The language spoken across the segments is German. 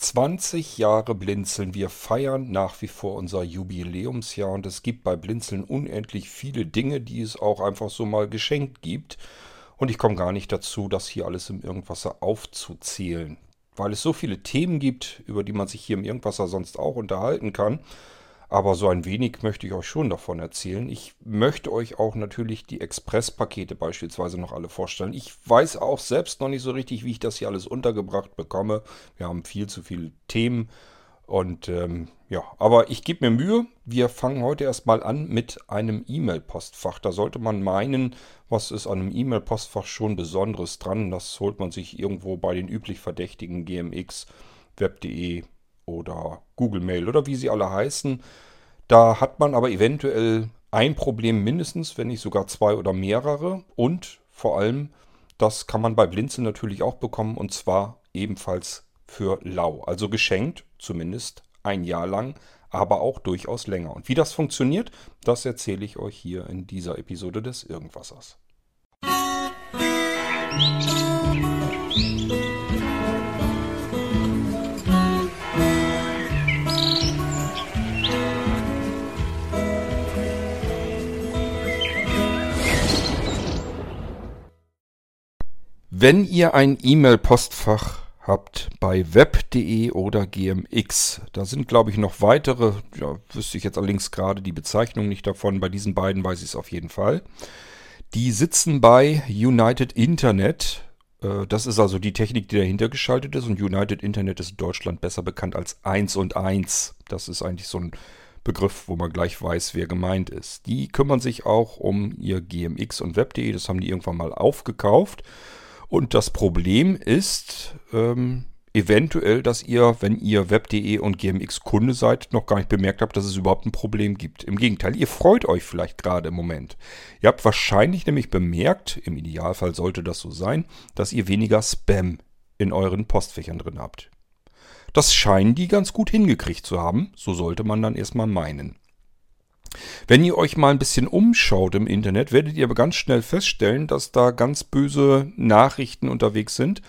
20 Jahre Blinzeln. Wir feiern nach wie vor unser Jubiläumsjahr und es gibt bei Blinzeln unendlich viele Dinge, die es auch einfach so mal geschenkt gibt. Und ich komme gar nicht dazu, das hier alles im Irgendwasser aufzuzählen. Weil es so viele Themen gibt, über die man sich hier im Irgendwasser sonst auch unterhalten kann. Aber so ein wenig möchte ich euch schon davon erzählen. Ich möchte euch auch natürlich die Express-Pakete beispielsweise noch alle vorstellen. Ich weiß auch selbst noch nicht so richtig, wie ich das hier alles untergebracht bekomme. Wir haben viel zu viele Themen. Und ähm, ja, aber ich gebe mir Mühe. Wir fangen heute erstmal an mit einem E-Mail-Postfach. Da sollte man meinen, was ist an einem E-Mail-Postfach schon Besonderes dran. Das holt man sich irgendwo bei den üblich verdächtigen GMX, Web.de oder Google Mail oder wie sie alle heißen. Da hat man aber eventuell ein Problem mindestens, wenn nicht sogar zwei oder mehrere. Und vor allem, das kann man bei Blinzeln natürlich auch bekommen und zwar ebenfalls für lau. Also geschenkt, zumindest ein Jahr lang, aber auch durchaus länger. Und wie das funktioniert, das erzähle ich euch hier in dieser Episode des Irgendwassers. Musik Wenn ihr ein E-Mail-Postfach habt bei web.de oder gmx, da sind glaube ich noch weitere, ja, wüsste ich jetzt allerdings gerade die Bezeichnung nicht davon, bei diesen beiden weiß ich es auf jeden Fall. Die sitzen bei United Internet. Äh, das ist also die Technik, die dahinter geschaltet ist und United Internet ist in Deutschland besser bekannt als 1 und 1. Das ist eigentlich so ein Begriff, wo man gleich weiß, wer gemeint ist. Die kümmern sich auch um ihr GMX und Web.de, das haben die irgendwann mal aufgekauft und das Problem ist ähm, eventuell, dass ihr, wenn ihr web.de und GMX Kunde seid, noch gar nicht bemerkt habt, dass es überhaupt ein Problem gibt. Im Gegenteil, ihr freut euch vielleicht gerade im Moment. Ihr habt wahrscheinlich nämlich bemerkt, im Idealfall sollte das so sein, dass ihr weniger Spam in euren Postfächern drin habt. Das scheinen die ganz gut hingekriegt zu haben, so sollte man dann erstmal meinen. Wenn ihr euch mal ein bisschen umschaut im Internet, werdet ihr aber ganz schnell feststellen, dass da ganz böse Nachrichten unterwegs sind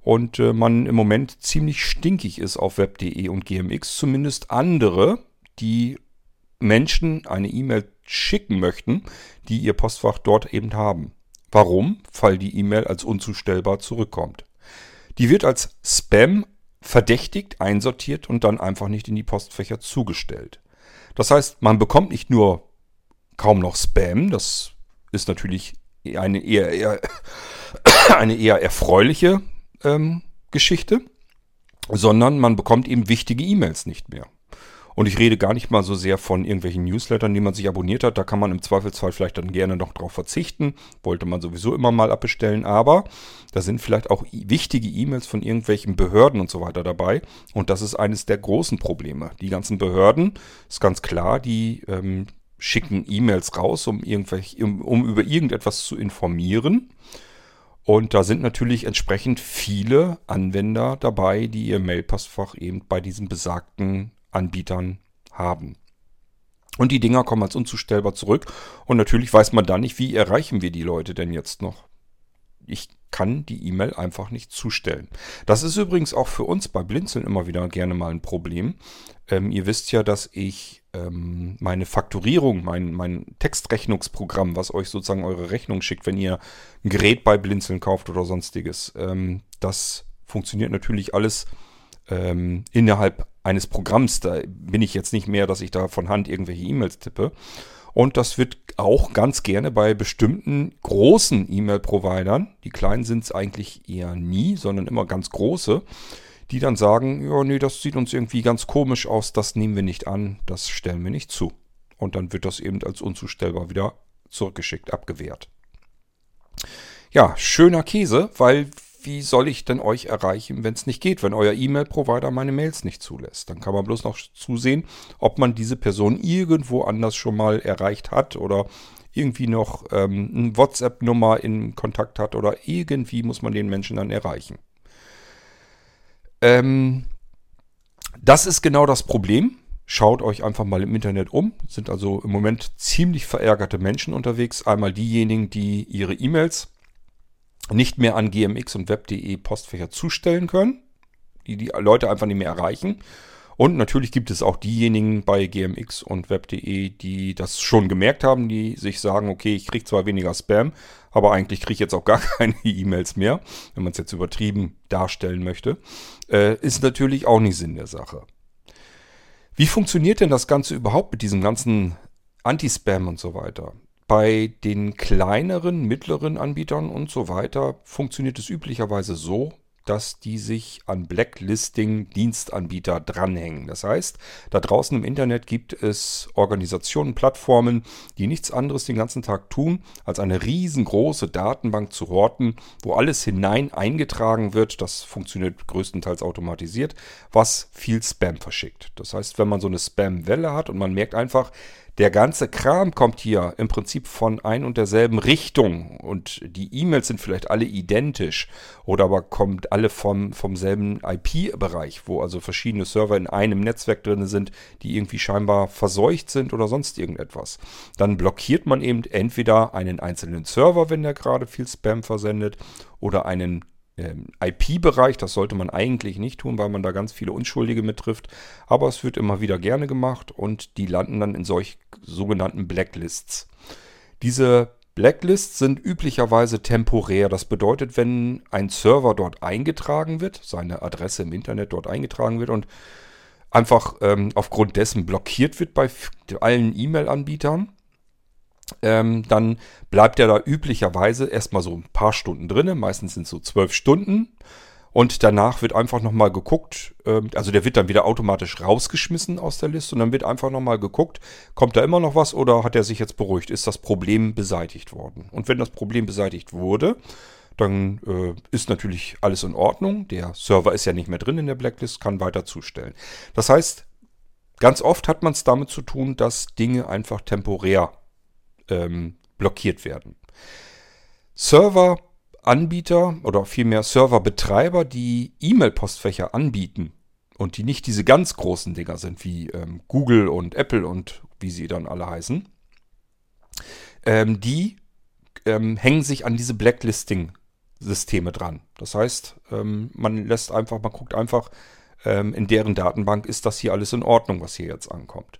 und äh, man im Moment ziemlich stinkig ist auf web.de und GMX, zumindest andere, die Menschen eine E-Mail schicken möchten, die ihr Postfach dort eben haben. Warum? Weil die E-Mail als unzustellbar zurückkommt. Die wird als Spam verdächtigt, einsortiert und dann einfach nicht in die Postfächer zugestellt. Das heißt, man bekommt nicht nur kaum noch Spam, das ist natürlich eine eher, eher eine eher erfreuliche ähm, Geschichte, sondern man bekommt eben wichtige E-Mails nicht mehr. Und ich rede gar nicht mal so sehr von irgendwelchen Newslettern, die man sich abonniert hat. Da kann man im Zweifelsfall vielleicht dann gerne noch drauf verzichten. Wollte man sowieso immer mal abbestellen. Aber da sind vielleicht auch wichtige E-Mails von irgendwelchen Behörden und so weiter dabei. Und das ist eines der großen Probleme. Die ganzen Behörden, ist ganz klar, die ähm, schicken E-Mails raus, um, um, um über irgendetwas zu informieren. Und da sind natürlich entsprechend viele Anwender dabei, die ihr Mailpostfach eben bei diesen besagten Anbietern haben. Und die Dinger kommen als unzustellbar zurück. Und natürlich weiß man dann nicht, wie erreichen wir die Leute denn jetzt noch. Ich kann die E-Mail einfach nicht zustellen. Das ist übrigens auch für uns bei Blinzeln immer wieder gerne mal ein Problem. Ähm, ihr wisst ja, dass ich ähm, meine Fakturierung, mein, mein Textrechnungsprogramm, was euch sozusagen eure Rechnung schickt, wenn ihr ein Gerät bei Blinzeln kauft oder sonstiges, ähm, das funktioniert natürlich alles ähm, innerhalb eines Programms. Da bin ich jetzt nicht mehr, dass ich da von Hand irgendwelche E-Mails tippe. Und das wird auch ganz gerne bei bestimmten großen E-Mail-Providern, die kleinen sind es eigentlich eher nie, sondern immer ganz große, die dann sagen, ja, nee, das sieht uns irgendwie ganz komisch aus, das nehmen wir nicht an, das stellen wir nicht zu. Und dann wird das eben als unzustellbar wieder zurückgeschickt, abgewehrt. Ja, schöner Käse, weil wie soll ich denn euch erreichen, wenn es nicht geht, wenn euer E-Mail-Provider meine Mails nicht zulässt? Dann kann man bloß noch zusehen, ob man diese Person irgendwo anders schon mal erreicht hat oder irgendwie noch ähm, eine WhatsApp-Nummer in Kontakt hat oder irgendwie muss man den Menschen dann erreichen. Ähm, das ist genau das Problem. Schaut euch einfach mal im Internet um. Sind also im Moment ziemlich verärgerte Menschen unterwegs. Einmal diejenigen, die ihre E-Mails nicht mehr an gmx und web.de Postfächer zustellen können. die die Leute einfach nicht mehr erreichen. Und natürlich gibt es auch diejenigen bei GMX und Web.de, die das schon gemerkt haben, die sich sagen, okay, ich kriege zwar weniger Spam, aber eigentlich kriege ich jetzt auch gar keine E-Mails mehr, wenn man es jetzt übertrieben darstellen möchte. Äh, ist natürlich auch nicht Sinn der Sache. Wie funktioniert denn das Ganze überhaupt mit diesem ganzen Anti-Spam und so weiter? Bei den kleineren, mittleren Anbietern und so weiter funktioniert es üblicherweise so, dass die sich an Blacklisting-Dienstanbieter dranhängen. Das heißt, da draußen im Internet gibt es Organisationen, Plattformen, die nichts anderes den ganzen Tag tun, als eine riesengroße Datenbank zu horten, wo alles hinein eingetragen wird. Das funktioniert größtenteils automatisiert, was viel Spam verschickt. Das heißt, wenn man so eine Spam-Welle hat und man merkt einfach, der ganze Kram kommt hier im Prinzip von ein und derselben Richtung und die E-Mails sind vielleicht alle identisch oder aber kommt alle vom, vom selben IP-Bereich, wo also verschiedene Server in einem Netzwerk drin sind, die irgendwie scheinbar verseucht sind oder sonst irgendetwas. Dann blockiert man eben entweder einen einzelnen Server, wenn der gerade viel Spam versendet, oder einen IP-Bereich. Das sollte man eigentlich nicht tun, weil man da ganz viele Unschuldige mittrifft. Aber es wird immer wieder gerne gemacht und die landen dann in solch sogenannten Blacklists. Diese Blacklists sind üblicherweise temporär. Das bedeutet, wenn ein Server dort eingetragen wird, seine Adresse im Internet dort eingetragen wird und einfach ähm, aufgrund dessen blockiert wird bei allen E-Mail-Anbietern, ähm, dann bleibt er da üblicherweise erstmal so ein paar Stunden drin. Meistens sind es so zwölf Stunden. Und danach wird einfach nochmal geguckt, ähm, also der wird dann wieder automatisch rausgeschmissen aus der Liste und dann wird einfach nochmal geguckt, kommt da immer noch was oder hat er sich jetzt beruhigt? Ist das Problem beseitigt worden? Und wenn das Problem beseitigt wurde, dann äh, ist natürlich alles in Ordnung. Der Server ist ja nicht mehr drin in der Blacklist, kann weiter zustellen. Das heißt, ganz oft hat man es damit zu tun, dass Dinge einfach temporär ähm, blockiert werden. Serveranbieter oder vielmehr Serverbetreiber, die E-Mail-Postfächer anbieten und die nicht diese ganz großen Dinger sind wie ähm, Google und Apple und wie sie dann alle heißen, ähm, die ähm, hängen sich an diese Blacklisting-Systeme dran. Das heißt, ähm, man lässt einfach, man guckt einfach, ähm, in deren Datenbank ist das hier alles in Ordnung, was hier jetzt ankommt.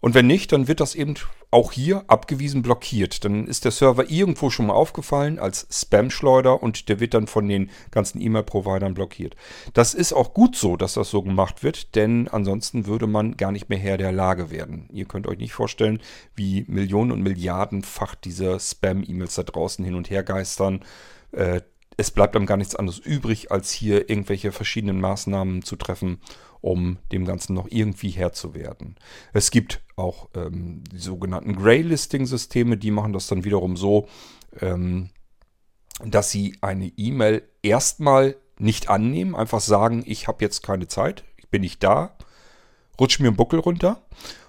Und wenn nicht, dann wird das eben auch hier abgewiesen blockiert. Dann ist der Server irgendwo schon mal aufgefallen als Spam-Schleuder und der wird dann von den ganzen E-Mail-Providern blockiert. Das ist auch gut so, dass das so gemacht wird, denn ansonsten würde man gar nicht mehr Herr der Lage werden. Ihr könnt euch nicht vorstellen, wie Millionen und Milliardenfach diese Spam-E-Mails da draußen hin und her geistern. Äh, es bleibt einem gar nichts anderes übrig, als hier irgendwelche verschiedenen Maßnahmen zu treffen, um dem Ganzen noch irgendwie Herr zu werden. Es gibt auch ähm, die sogenannten Grey-Listing-Systeme, die machen das dann wiederum so, ähm, dass sie eine E-Mail erstmal nicht annehmen, einfach sagen, ich habe jetzt keine Zeit, ich bin nicht da, rutsch mir einen Buckel runter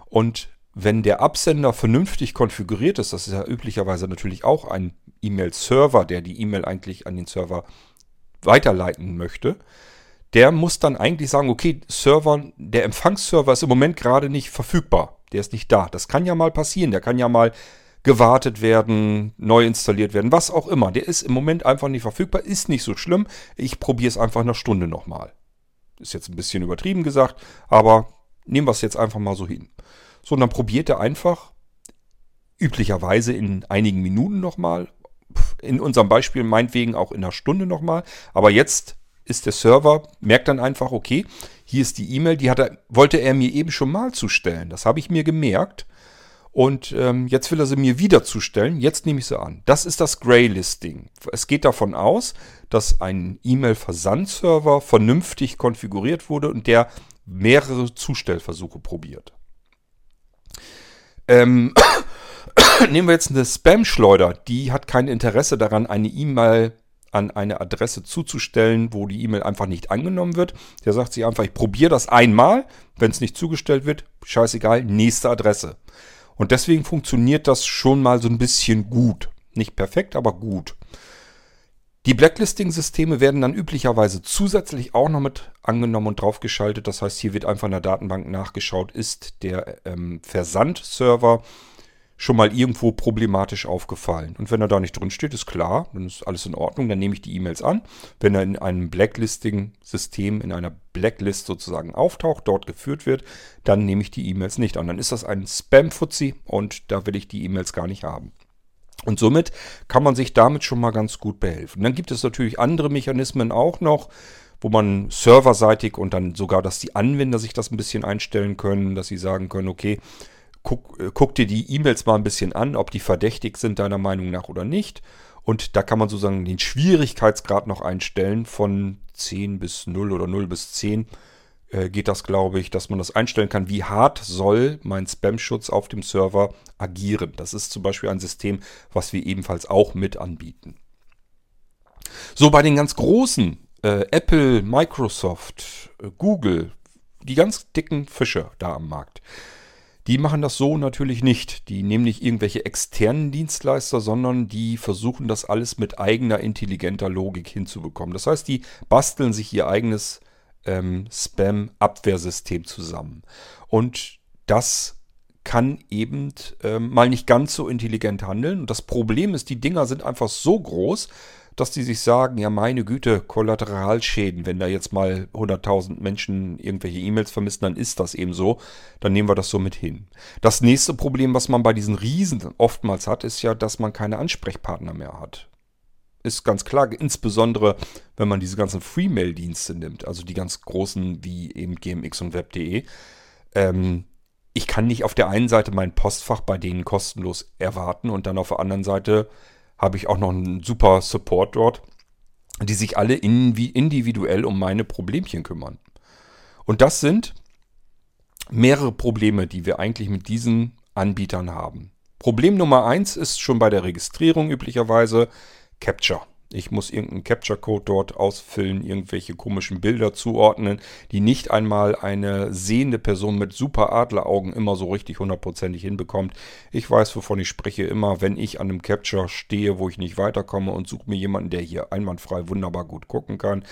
und wenn der Absender vernünftig konfiguriert ist, das ist ja üblicherweise natürlich auch ein E-Mail-Server, der die E-Mail eigentlich an den Server weiterleiten möchte, der muss dann eigentlich sagen, okay, Server, der Empfangsserver ist im Moment gerade nicht verfügbar. Der ist nicht da. Das kann ja mal passieren. Der kann ja mal gewartet werden, neu installiert werden, was auch immer. Der ist im Moment einfach nicht verfügbar. Ist nicht so schlimm. Ich probiere es einfach eine Stunde nochmal. Ist jetzt ein bisschen übertrieben gesagt, aber nehmen wir es jetzt einfach mal so hin. So, und dann probiert er einfach, üblicherweise in einigen Minuten nochmal, in unserem Beispiel meinetwegen auch in einer Stunde nochmal, aber jetzt ist der Server, merkt dann einfach, okay, hier ist die E-Mail, die hat er, wollte er mir eben schon mal zustellen. Das habe ich mir gemerkt. Und ähm, jetzt will er sie mir wieder zustellen. Jetzt nehme ich sie an. Das ist das Grey-Listing. Es geht davon aus, dass ein E-Mail-Versandserver vernünftig konfiguriert wurde und der mehrere Zustellversuche probiert. Ähm, nehmen wir jetzt eine Spam-Schleuder. Die hat kein Interesse daran, eine E-Mail an eine Adresse zuzustellen, wo die E-Mail einfach nicht angenommen wird. Der sagt sich einfach, ich probiere das einmal, wenn es nicht zugestellt wird, scheißegal, nächste Adresse. Und deswegen funktioniert das schon mal so ein bisschen gut. Nicht perfekt, aber gut. Die Blacklisting-Systeme werden dann üblicherweise zusätzlich auch noch mit angenommen und draufgeschaltet. Das heißt, hier wird einfach in der Datenbank nachgeschaut, ist der ähm, Versandserver schon mal irgendwo problematisch aufgefallen. Und wenn er da nicht drin steht, ist klar, dann ist alles in Ordnung, dann nehme ich die E-Mails an. Wenn er in einem Blacklisting-System, in einer Blacklist sozusagen auftaucht, dort geführt wird, dann nehme ich die E-Mails nicht an. Dann ist das ein Spam-Fuzzi und da will ich die E-Mails gar nicht haben. Und somit kann man sich damit schon mal ganz gut behelfen. Dann gibt es natürlich andere Mechanismen auch noch, wo man serverseitig und dann sogar, dass die Anwender sich das ein bisschen einstellen können, dass sie sagen können, okay, guck, äh, guck dir die E-Mails mal ein bisschen an, ob die verdächtig sind deiner Meinung nach oder nicht. Und da kann man sozusagen den Schwierigkeitsgrad noch einstellen von 10 bis 0 oder 0 bis 10 äh, geht das, glaube ich, dass man das einstellen kann, wie hart soll mein Spam-Schutz auf dem Server agieren. Das ist zum Beispiel ein System, was wir ebenfalls auch mit anbieten. So, bei den ganz großen, äh, Apple, Microsoft, äh, Google, die ganz dicken Fische da am Markt, die machen das so natürlich nicht. Die nehmen nicht irgendwelche externen Dienstleister, sondern die versuchen das alles mit eigener intelligenter Logik hinzubekommen. Das heißt, die basteln sich ihr eigenes ähm, Spam-Abwehrsystem zusammen. Und das kann eben ähm, mal nicht ganz so intelligent handeln. Und das Problem ist, die Dinger sind einfach so groß, dass die sich sagen, ja meine Güte, Kollateralschäden, wenn da jetzt mal 100.000 Menschen irgendwelche E-Mails vermissen, dann ist das eben so, dann nehmen wir das so mit hin. Das nächste Problem, was man bei diesen Riesen oftmals hat, ist ja, dass man keine Ansprechpartner mehr hat. Ist ganz klar, insbesondere wenn man diese ganzen Free-Mail-Dienste nimmt, also die ganz großen wie eben GMX und Web.de. Ähm, ich kann nicht auf der einen Seite mein Postfach bei denen kostenlos erwarten und dann auf der anderen Seite habe ich auch noch einen super Support dort, die sich alle individuell um meine Problemchen kümmern. Und das sind mehrere Probleme, die wir eigentlich mit diesen Anbietern haben. Problem Nummer eins ist schon bei der Registrierung üblicherweise Capture. Ich muss irgendeinen Capture-Code dort ausfüllen, irgendwelche komischen Bilder zuordnen, die nicht einmal eine sehende Person mit super Adleraugen immer so richtig hundertprozentig hinbekommt. Ich weiß, wovon ich spreche, immer wenn ich an einem Capture stehe, wo ich nicht weiterkomme und suche mir jemanden, der hier einwandfrei wunderbar gut gucken kann.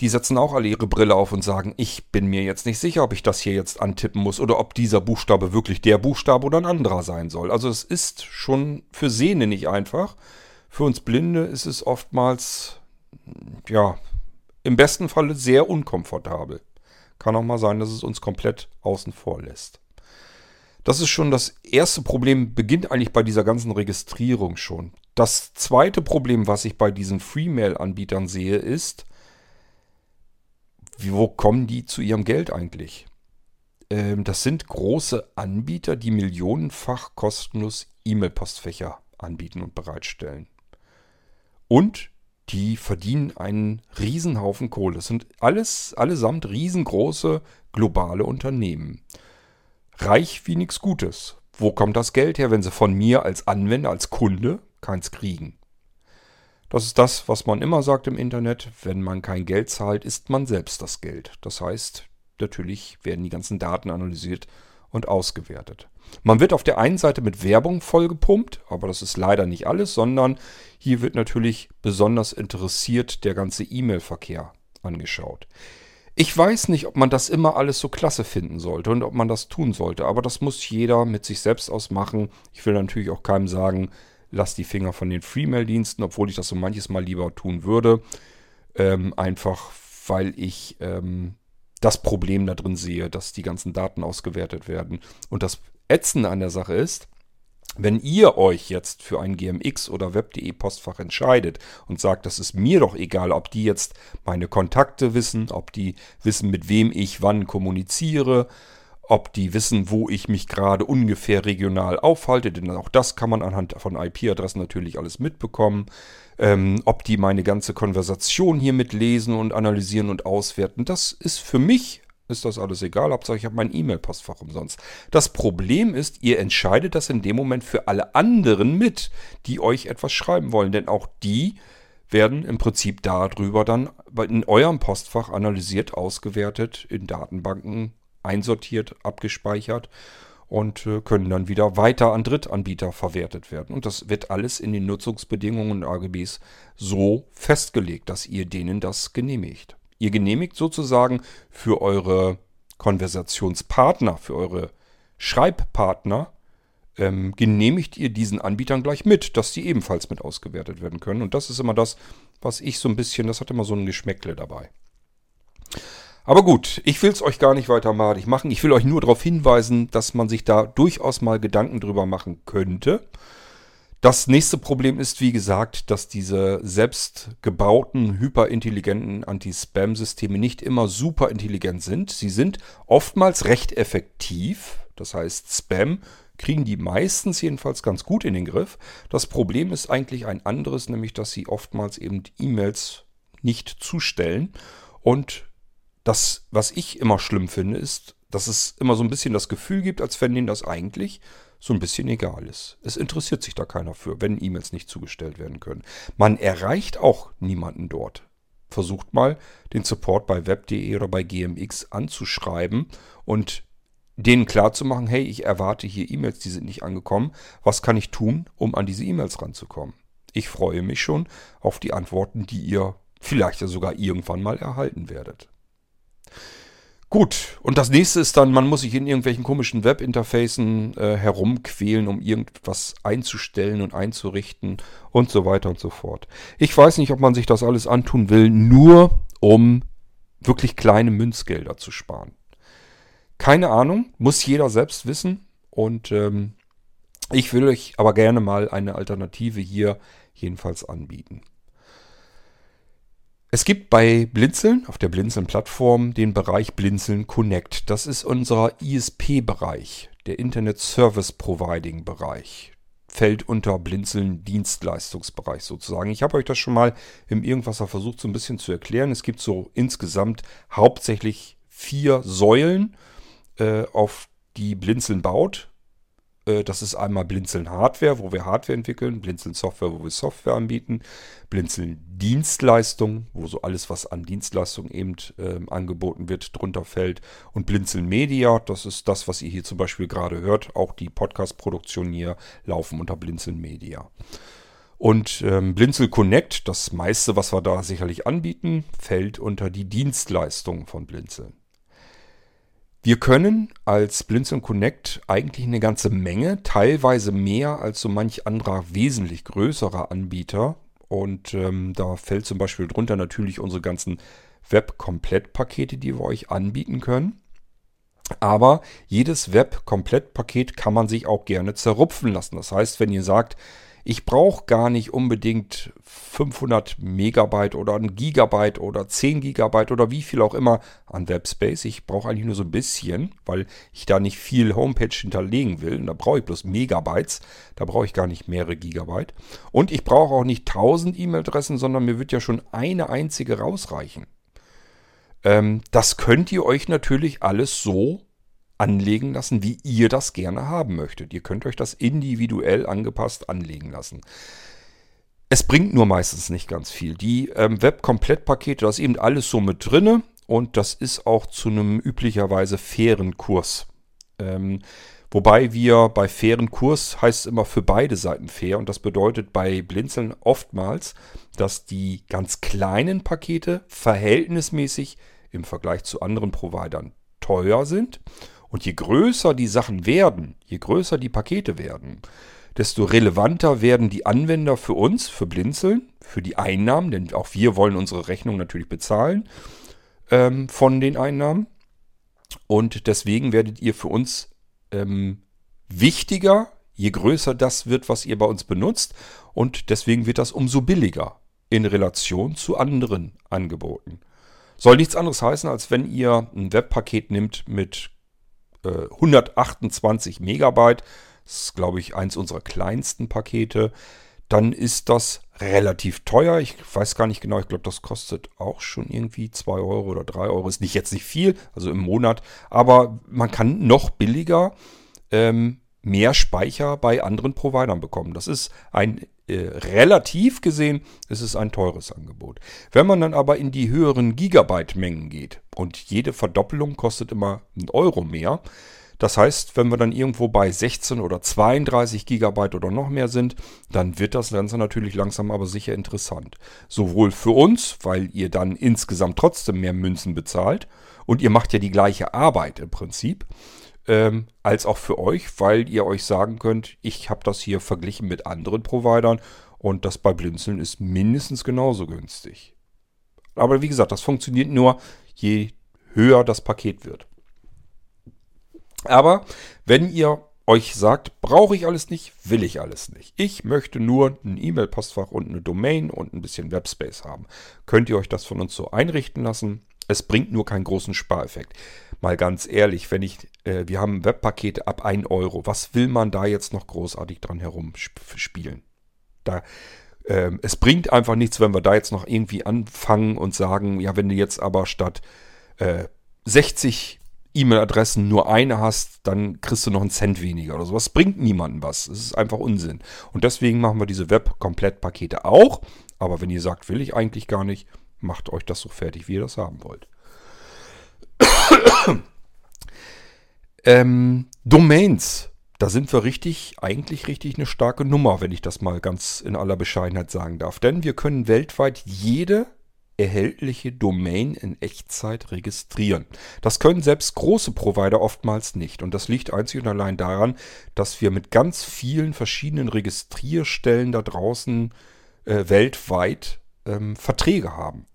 Die setzen auch alle ihre Brille auf und sagen, ich bin mir jetzt nicht sicher, ob ich das hier jetzt antippen muss oder ob dieser Buchstabe wirklich der Buchstabe oder ein anderer sein soll. Also es ist schon für Sehende nicht einfach. Für uns Blinde ist es oftmals, ja, im besten Falle sehr unkomfortabel. Kann auch mal sein, dass es uns komplett außen vor lässt. Das ist schon das erste Problem, beginnt eigentlich bei dieser ganzen Registrierung schon. Das zweite Problem, was ich bei diesen Freemail-Anbietern sehe, ist, wo kommen die zu ihrem Geld eigentlich? Ähm, das sind große Anbieter, die millionenfach kostenlos E-Mail-Postfächer anbieten und bereitstellen. Und die verdienen einen Riesenhaufen Kohle. Das sind alles, allesamt riesengroße globale Unternehmen. Reich wie nichts Gutes. Wo kommt das Geld her, wenn sie von mir als Anwender, als Kunde keins kriegen? Das ist das, was man immer sagt im Internet. Wenn man kein Geld zahlt, ist man selbst das Geld. Das heißt, natürlich werden die ganzen Daten analysiert und ausgewertet. Man wird auf der einen Seite mit Werbung vollgepumpt, aber das ist leider nicht alles, sondern hier wird natürlich besonders interessiert der ganze E-Mail-Verkehr angeschaut. Ich weiß nicht, ob man das immer alles so klasse finden sollte und ob man das tun sollte, aber das muss jeder mit sich selbst ausmachen. Ich will natürlich auch keinem sagen, lass die Finger von den Freemail-Diensten, obwohl ich das so manches Mal lieber tun würde. Ähm, einfach weil ich ähm, das Problem da drin sehe, dass die ganzen Daten ausgewertet werden. Und das Ätzende an der Sache ist, wenn ihr euch jetzt für ein GMX oder Web.de Postfach entscheidet und sagt, das ist mir doch egal, ob die jetzt meine Kontakte wissen, ob die wissen, mit wem ich wann kommuniziere, ob die wissen, wo ich mich gerade ungefähr regional aufhalte, denn auch das kann man anhand von IP-Adressen natürlich alles mitbekommen, ähm, ob die meine ganze Konversation hier mitlesen und analysieren und auswerten, das ist für mich ist das alles egal. Hauptsache ich habe mein E-Mail-Postfach umsonst. Das Problem ist, ihr entscheidet das in dem Moment für alle anderen mit, die euch etwas schreiben wollen. Denn auch die werden im Prinzip darüber dann in eurem Postfach analysiert, ausgewertet, in Datenbanken einsortiert, abgespeichert und äh, können dann wieder weiter an Drittanbieter verwertet werden. Und das wird alles in den Nutzungsbedingungen und AGBs so festgelegt, dass ihr denen das genehmigt. Ihr genehmigt sozusagen für eure Konversationspartner, für eure Schreibpartner ähm, genehmigt ihr diesen Anbietern gleich mit, dass die ebenfalls mit ausgewertet werden können. Und das ist immer das, was ich so ein bisschen, das hat immer so ein Geschmäckle dabei. Aber gut, ich will es euch gar nicht weiter madig machen. Ich will euch nur darauf hinweisen, dass man sich da durchaus mal Gedanken drüber machen könnte. Das nächste Problem ist, wie gesagt, dass diese selbstgebauten, hyperintelligenten Anti-Spam-Systeme nicht immer super intelligent sind. Sie sind oftmals recht effektiv. Das heißt, Spam kriegen die meistens jedenfalls ganz gut in den Griff. Das Problem ist eigentlich ein anderes, nämlich dass sie oftmals eben E-Mails nicht zustellen. Und das, was ich immer schlimm finde, ist, dass es immer so ein bisschen das Gefühl gibt, als wenn ihnen das eigentlich so ein bisschen egal ist. Es interessiert sich da keiner für, wenn E-Mails nicht zugestellt werden können. Man erreicht auch niemanden dort. Versucht mal, den Support bei web.de oder bei GMX anzuschreiben und denen klarzumachen, hey, ich erwarte hier E-Mails, die sind nicht angekommen. Was kann ich tun, um an diese E-Mails ranzukommen? Ich freue mich schon auf die Antworten, die ihr vielleicht ja sogar irgendwann mal erhalten werdet. Gut, und das nächste ist dann, man muss sich in irgendwelchen komischen Webinterfacen äh, herumquälen, um irgendwas einzustellen und einzurichten und so weiter und so fort. Ich weiß nicht, ob man sich das alles antun will, nur um wirklich kleine Münzgelder zu sparen. Keine Ahnung, muss jeder selbst wissen. Und ähm, ich will euch aber gerne mal eine Alternative hier jedenfalls anbieten. Es gibt bei Blinzeln, auf der Blinzeln-Plattform, den Bereich Blinzeln Connect. Das ist unser ISP-Bereich, der Internet Service Providing-Bereich. Fällt unter Blinzeln Dienstleistungsbereich sozusagen. Ich habe euch das schon mal im Irgendwasser versucht so ein bisschen zu erklären. Es gibt so insgesamt hauptsächlich vier Säulen äh, auf die Blinzeln baut. Äh, das ist einmal Blinzeln Hardware, wo wir Hardware entwickeln, Blinzeln Software, wo wir Software anbieten, Blinzeln Dienstleistung, wo so alles, was an Dienstleistung eben äh, angeboten wird, drunter fällt. Und Blinzeln Media, das ist das, was ihr hier zum Beispiel gerade hört. Auch die Podcast-Produktionen hier laufen unter Blinzeln Media. Und ähm, Blinzel Connect, das meiste, was wir da sicherlich anbieten, fällt unter die Dienstleistung von Blinzeln. Wir können als Blinzeln Connect eigentlich eine ganze Menge, teilweise mehr als so manch anderer wesentlich größerer Anbieter. Und ähm, da fällt zum Beispiel drunter natürlich unsere ganzen Web-Komplett-Pakete, die wir euch anbieten können. Aber jedes Web-Komplett-Paket kann man sich auch gerne zerrupfen lassen. Das heißt, wenn ihr sagt, ich brauche gar nicht unbedingt 500 Megabyte oder ein Gigabyte oder 10 Gigabyte oder wie viel auch immer an Webspace. Ich brauche eigentlich nur so ein bisschen, weil ich da nicht viel Homepage hinterlegen will. Und da brauche ich bloß Megabytes. Da brauche ich gar nicht mehrere Gigabyte. Und ich brauche auch nicht 1000 E-Mail-Adressen, sondern mir wird ja schon eine einzige rausreichen. Ähm, das könnt ihr euch natürlich alles so anlegen lassen, wie ihr das gerne haben möchtet. Ihr könnt euch das individuell angepasst anlegen lassen. Es bringt nur meistens nicht ganz viel. Die ähm, Web-Komplettpakete, da ist eben alles so mit drinne und das ist auch zu einem üblicherweise fairen Kurs. Ähm, wobei wir bei fairen Kurs heißt es immer für beide Seiten fair und das bedeutet bei Blinzeln oftmals, dass die ganz kleinen Pakete verhältnismäßig im Vergleich zu anderen Providern teuer sind und je größer die Sachen werden, je größer die Pakete werden, desto relevanter werden die Anwender für uns, für Blinzeln, für die Einnahmen, denn auch wir wollen unsere Rechnung natürlich bezahlen ähm, von den Einnahmen. Und deswegen werdet ihr für uns ähm, wichtiger, je größer das wird, was ihr bei uns benutzt. Und deswegen wird das umso billiger in Relation zu anderen Angeboten. Soll nichts anderes heißen, als wenn ihr ein Webpaket nimmt mit 128 äh, Megabyte. Das ist, glaube ich, eins unserer kleinsten Pakete. Dann ist das relativ teuer. Ich weiß gar nicht genau. Ich glaube, das kostet auch schon irgendwie 2 Euro oder 3 Euro. Ist nicht jetzt nicht viel, also im Monat. Aber man kann noch billiger ähm, mehr Speicher bei anderen Providern bekommen. Das ist ein relativ gesehen, ist es ein teures Angebot. Wenn man dann aber in die höheren Gigabyte-Mengen geht und jede Verdoppelung kostet immer einen Euro mehr, das heißt, wenn wir dann irgendwo bei 16 oder 32 Gigabyte oder noch mehr sind, dann wird das Ganze natürlich langsam aber sicher interessant. Sowohl für uns, weil ihr dann insgesamt trotzdem mehr Münzen bezahlt und ihr macht ja die gleiche Arbeit im Prinzip, ähm, als auch für euch, weil ihr euch sagen könnt, ich habe das hier verglichen mit anderen Providern und das bei Blinzeln ist mindestens genauso günstig. Aber wie gesagt, das funktioniert nur, je höher das Paket wird. Aber wenn ihr euch sagt, brauche ich alles nicht, will ich alles nicht. Ich möchte nur ein E-Mail-Postfach und eine Domain und ein bisschen Webspace haben. Könnt ihr euch das von uns so einrichten lassen? Es bringt nur keinen großen Spareffekt. Mal ganz ehrlich, wenn ich, äh, wir haben Webpakete ab 1 Euro. Was will man da jetzt noch großartig dran herumspielen? Da, äh, es bringt einfach nichts, wenn wir da jetzt noch irgendwie anfangen und sagen, ja, wenn du jetzt aber statt äh, 60 E-Mail-Adressen nur eine hast, dann kriegst du noch einen Cent weniger oder sowas. Bringt niemandem was. Es ist einfach Unsinn. Und deswegen machen wir diese Web-Komplettpakete auch. Aber wenn ihr sagt, will ich eigentlich gar nicht, macht euch das so fertig, wie ihr das haben wollt. Ähm, Domains. Da sind wir richtig, eigentlich richtig eine starke Nummer, wenn ich das mal ganz in aller Bescheidenheit sagen darf. Denn wir können weltweit jede erhältliche Domain in Echtzeit registrieren. Das können selbst große Provider oftmals nicht. Und das liegt einzig und allein daran, dass wir mit ganz vielen verschiedenen Registrierstellen da draußen äh, weltweit ähm, Verträge haben.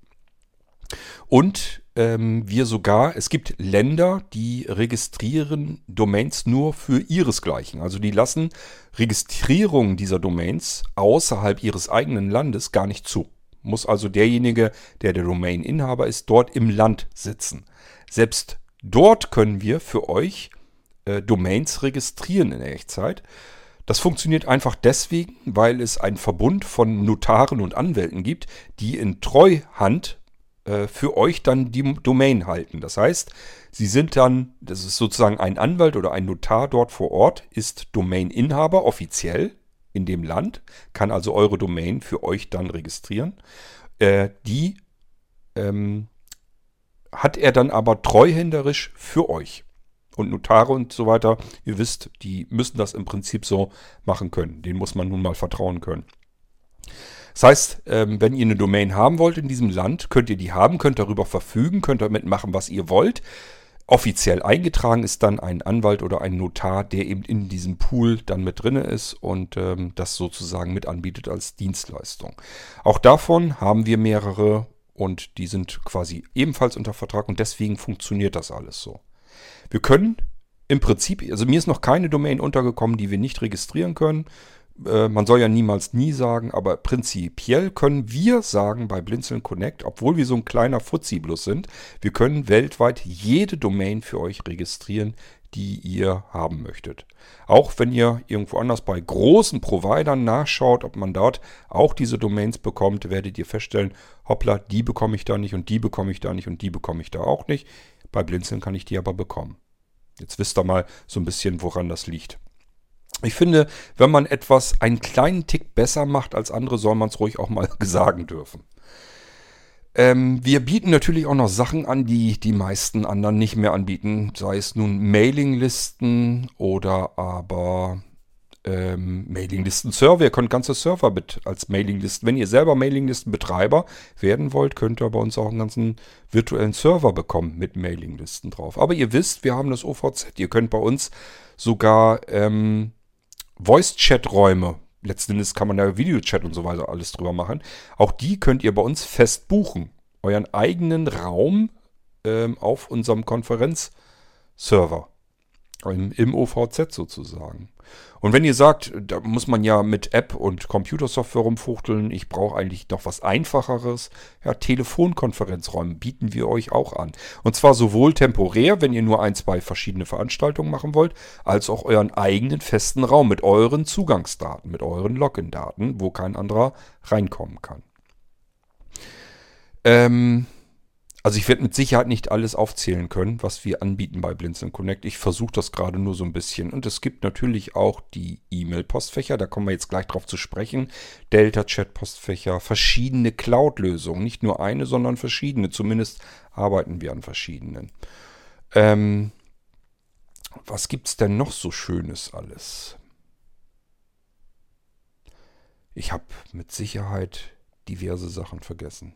Und ähm, wir sogar, es gibt Länder, die registrieren Domains nur für ihresgleichen. Also die lassen Registrierung dieser Domains außerhalb ihres eigenen Landes gar nicht zu muss also derjenige, der der Domain-Inhaber ist, dort im Land sitzen. Selbst dort können wir für euch äh, Domains registrieren in Echtzeit. Das funktioniert einfach deswegen, weil es einen Verbund von Notaren und Anwälten gibt, die in Treuhand äh, für euch dann die Domain halten. Das heißt, sie sind dann, das ist sozusagen ein Anwalt oder ein Notar dort vor Ort, ist Domain-Inhaber offiziell in dem Land, kann also eure Domain für euch dann registrieren. Äh, die ähm, hat er dann aber treuhänderisch für euch. Und Notare und so weiter, ihr wisst, die müssen das im Prinzip so machen können. Den muss man nun mal vertrauen können. Das heißt, ähm, wenn ihr eine Domain haben wollt in diesem Land, könnt ihr die haben, könnt darüber verfügen, könnt damit machen, was ihr wollt. Offiziell eingetragen ist dann ein Anwalt oder ein Notar, der eben in diesem Pool dann mit drin ist und ähm, das sozusagen mit anbietet als Dienstleistung. Auch davon haben wir mehrere und die sind quasi ebenfalls unter Vertrag und deswegen funktioniert das alles so. Wir können im Prinzip, also mir ist noch keine Domain untergekommen, die wir nicht registrieren können. Äh, man soll ja niemals nie sagen, aber prinzipiell können wir sagen bei Blinzeln Connect, obwohl wir so ein kleiner Fuzzi-Blus sind, wir können weltweit jede Domain für euch registrieren, die ihr haben möchtet. Auch wenn ihr irgendwo anders bei großen Providern nachschaut, ob man dort auch diese Domains bekommt, werdet ihr feststellen, hoppla, die bekomme ich da nicht und die bekomme ich da nicht und die bekomme ich da auch nicht. Bei Blinzeln kann ich die aber bekommen. Jetzt wisst ihr mal so ein bisschen, woran das liegt. Ich finde, wenn man etwas einen kleinen Tick besser macht als andere, soll man es ruhig auch mal sagen dürfen. Ähm, wir bieten natürlich auch noch Sachen an, die die meisten anderen nicht mehr anbieten. Sei es nun Mailinglisten oder aber ähm, Mailinglisten-Server. Ihr könnt ganze Server mit als Mailinglisten. Wenn ihr selber Mailinglistenbetreiber werden wollt, könnt ihr bei uns auch einen ganzen virtuellen Server bekommen mit Mailinglisten drauf. Aber ihr wisst, wir haben das OVZ. Ihr könnt bei uns sogar ähm, Voice-Chat-Räume, letzten Endes kann man da Videochat und so weiter alles drüber machen. Auch die könnt ihr bei uns fest buchen. Euren eigenen Raum ähm, auf unserem Konferenzserver. Im, Im OVZ sozusagen. Und wenn ihr sagt, da muss man ja mit App und Computersoftware rumfuchteln, ich brauche eigentlich noch was Einfacheres, ja, Telefonkonferenzräume bieten wir euch auch an. Und zwar sowohl temporär, wenn ihr nur ein, zwei verschiedene Veranstaltungen machen wollt, als auch euren eigenen festen Raum mit euren Zugangsdaten, mit euren Login-Daten, wo kein anderer reinkommen kann. Ähm, also ich werde mit Sicherheit nicht alles aufzählen können, was wir anbieten bei Blinzeln Connect. Ich versuche das gerade nur so ein bisschen. Und es gibt natürlich auch die E-Mail-Postfächer, da kommen wir jetzt gleich drauf zu sprechen. Delta-Chat-Postfächer, verschiedene Cloud-Lösungen. Nicht nur eine, sondern verschiedene. Zumindest arbeiten wir an verschiedenen. Ähm, was gibt es denn noch so Schönes alles? Ich habe mit Sicherheit diverse Sachen vergessen.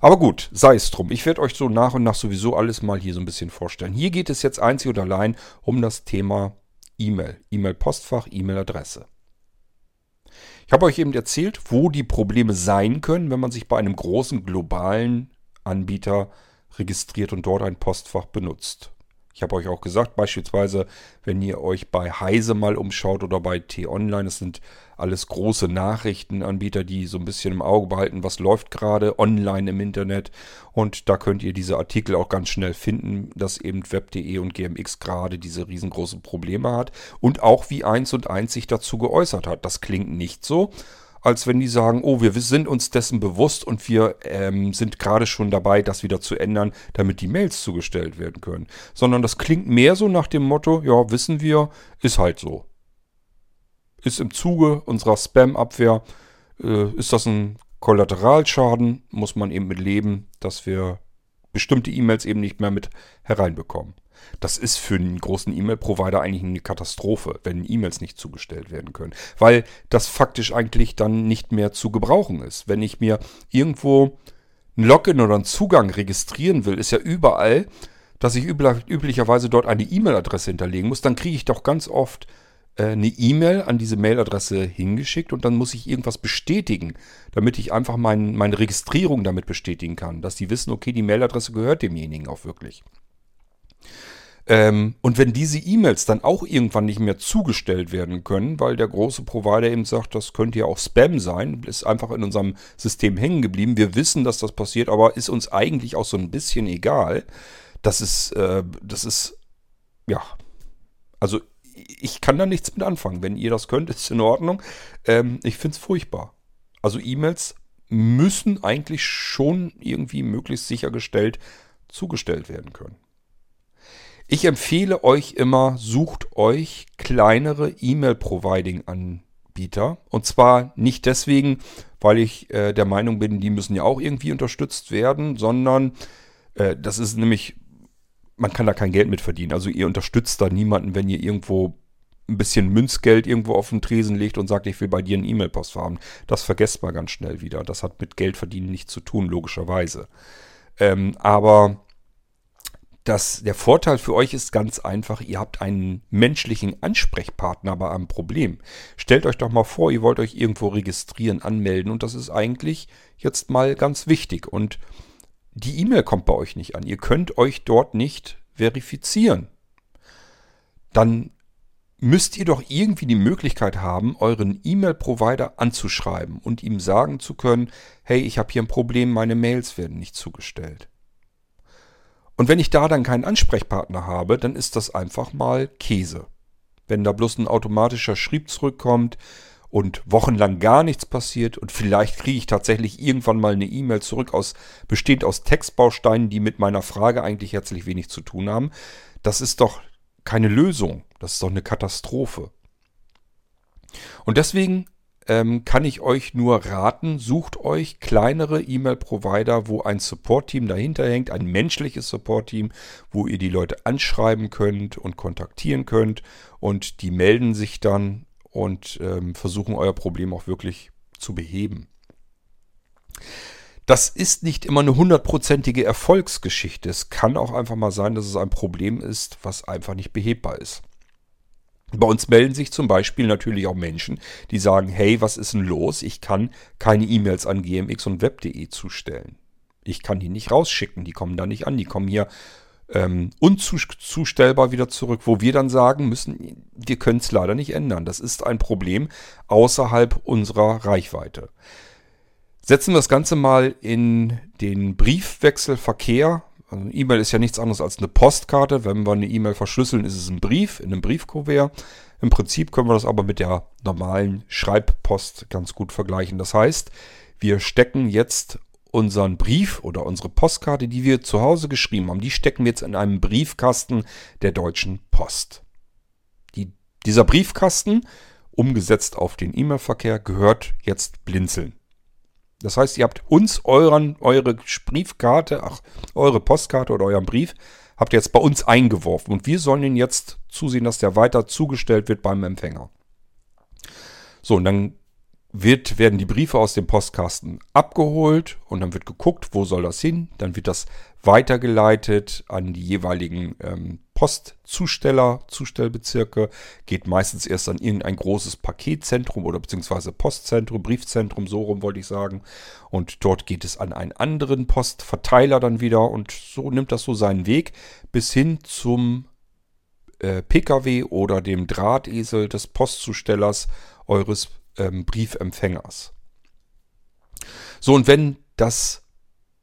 Aber gut, sei es drum. Ich werde euch so nach und nach sowieso alles mal hier so ein bisschen vorstellen. Hier geht es jetzt einzig und allein um das Thema E-Mail, E-Mail-Postfach, E-Mail-Adresse. Ich habe euch eben erzählt, wo die Probleme sein können, wenn man sich bei einem großen globalen Anbieter registriert und dort ein Postfach benutzt. Ich habe euch auch gesagt, beispielsweise, wenn ihr euch bei Heise mal umschaut oder bei T-Online, das sind alles große Nachrichtenanbieter, die so ein bisschen im Auge behalten, was läuft gerade online im Internet. Und da könnt ihr diese Artikel auch ganz schnell finden, dass eben web.de und GMX gerade diese riesengroßen Probleme hat. Und auch wie eins und eins sich dazu geäußert hat. Das klingt nicht so, als wenn die sagen, oh, wir sind uns dessen bewusst und wir ähm, sind gerade schon dabei, das wieder zu ändern, damit die Mails zugestellt werden können. Sondern das klingt mehr so nach dem Motto, ja, wissen wir, ist halt so. Ist im Zuge unserer Spam-Abwehr, äh, ist das ein Kollateralschaden, muss man eben mit leben, dass wir bestimmte E-Mails eben nicht mehr mit hereinbekommen. Das ist für einen großen E-Mail-Provider eigentlich eine Katastrophe, wenn E-Mails nicht zugestellt werden können. Weil das faktisch eigentlich dann nicht mehr zu gebrauchen ist. Wenn ich mir irgendwo ein Login oder einen Zugang registrieren will, ist ja überall, dass ich üblicherweise dort eine E-Mail-Adresse hinterlegen muss, dann kriege ich doch ganz oft eine E-Mail an diese Mailadresse hingeschickt und dann muss ich irgendwas bestätigen, damit ich einfach mein, meine Registrierung damit bestätigen kann, dass die wissen, okay, die Mailadresse gehört demjenigen auch wirklich. Ähm, und wenn diese E-Mails dann auch irgendwann nicht mehr zugestellt werden können, weil der große Provider eben sagt, das könnte ja auch Spam sein, ist einfach in unserem System hängen geblieben. Wir wissen, dass das passiert, aber ist uns eigentlich auch so ein bisschen egal. Das ist, äh, das ist, ja, also ich kann da nichts mit anfangen. Wenn ihr das könnt, ist in Ordnung. Ähm, ich finde es furchtbar. Also E-Mails müssen eigentlich schon irgendwie möglichst sichergestellt zugestellt werden können. Ich empfehle euch immer, sucht euch kleinere E-Mail-Providing-Anbieter. Und zwar nicht deswegen, weil ich äh, der Meinung bin, die müssen ja auch irgendwie unterstützt werden, sondern äh, das ist nämlich, man kann da kein Geld mit verdienen. Also ihr unterstützt da niemanden, wenn ihr irgendwo ein bisschen Münzgeld irgendwo auf den Tresen legt und sagt, ich will bei dir einen E-Mail-Post haben. Das vergesst man ganz schnell wieder. Das hat mit Geldverdienen nichts zu tun, logischerweise. Ähm, aber das, der Vorteil für euch ist ganz einfach, ihr habt einen menschlichen Ansprechpartner bei einem Problem. Stellt euch doch mal vor, ihr wollt euch irgendwo registrieren, anmelden und das ist eigentlich jetzt mal ganz wichtig. Und die E-Mail kommt bei euch nicht an. Ihr könnt euch dort nicht verifizieren. Dann müsst ihr doch irgendwie die Möglichkeit haben, euren E-Mail-Provider anzuschreiben und ihm sagen zu können, hey, ich habe hier ein Problem, meine Mails werden nicht zugestellt. Und wenn ich da dann keinen Ansprechpartner habe, dann ist das einfach mal Käse. Wenn da bloß ein automatischer Schrieb zurückkommt und wochenlang gar nichts passiert und vielleicht kriege ich tatsächlich irgendwann mal eine E-Mail zurück aus bestehend aus Textbausteinen, die mit meiner Frage eigentlich herzlich wenig zu tun haben, das ist doch keine Lösung, das ist doch eine Katastrophe. Und deswegen ähm, kann ich euch nur raten, sucht euch kleinere E-Mail-Provider, wo ein Support-Team dahinter hängt, ein menschliches Support-Team, wo ihr die Leute anschreiben könnt und kontaktieren könnt. Und die melden sich dann und ähm, versuchen euer Problem auch wirklich zu beheben. Das ist nicht immer eine hundertprozentige Erfolgsgeschichte. Es kann auch einfach mal sein, dass es ein Problem ist, was einfach nicht behebbar ist. Bei uns melden sich zum Beispiel natürlich auch Menschen, die sagen, hey, was ist denn los? Ich kann keine E-Mails an gmx und web.de zustellen. Ich kann die nicht rausschicken, die kommen da nicht an, die kommen hier ähm, unzustellbar wieder zurück, wo wir dann sagen müssen, wir können es leider nicht ändern. Das ist ein Problem außerhalb unserer Reichweite. Setzen wir das Ganze mal in den Briefwechselverkehr also eine E-Mail ist ja nichts anderes als eine Postkarte. Wenn wir eine E-Mail verschlüsseln, ist es ein Brief in einem Briefkuvert. Im Prinzip können wir das aber mit der normalen Schreibpost ganz gut vergleichen. Das heißt, wir stecken jetzt unseren Brief oder unsere Postkarte, die wir zu Hause geschrieben haben, die stecken wir jetzt in einem Briefkasten der Deutschen Post. Die, dieser Briefkasten, umgesetzt auf den E-Mail-Verkehr, gehört jetzt Blinzeln. Das heißt, ihr habt uns euren, eure Briefkarte, ach, eure Postkarte oder euren Brief, habt ihr jetzt bei uns eingeworfen. Und wir sollen ihn jetzt zusehen, dass der weiter zugestellt wird beim Empfänger. So, und dann wird, werden die Briefe aus dem Postkasten abgeholt und dann wird geguckt, wo soll das hin. Dann wird das weitergeleitet an die jeweiligen ähm, Postzusteller, Zustellbezirke, geht meistens erst an irgendein großes Paketzentrum oder beziehungsweise Postzentrum, Briefzentrum, so rum wollte ich sagen. Und dort geht es an einen anderen Postverteiler dann wieder und so nimmt das so seinen Weg bis hin zum äh, Pkw oder dem Drahtesel des Postzustellers eures ähm, Briefempfängers. So, und wenn das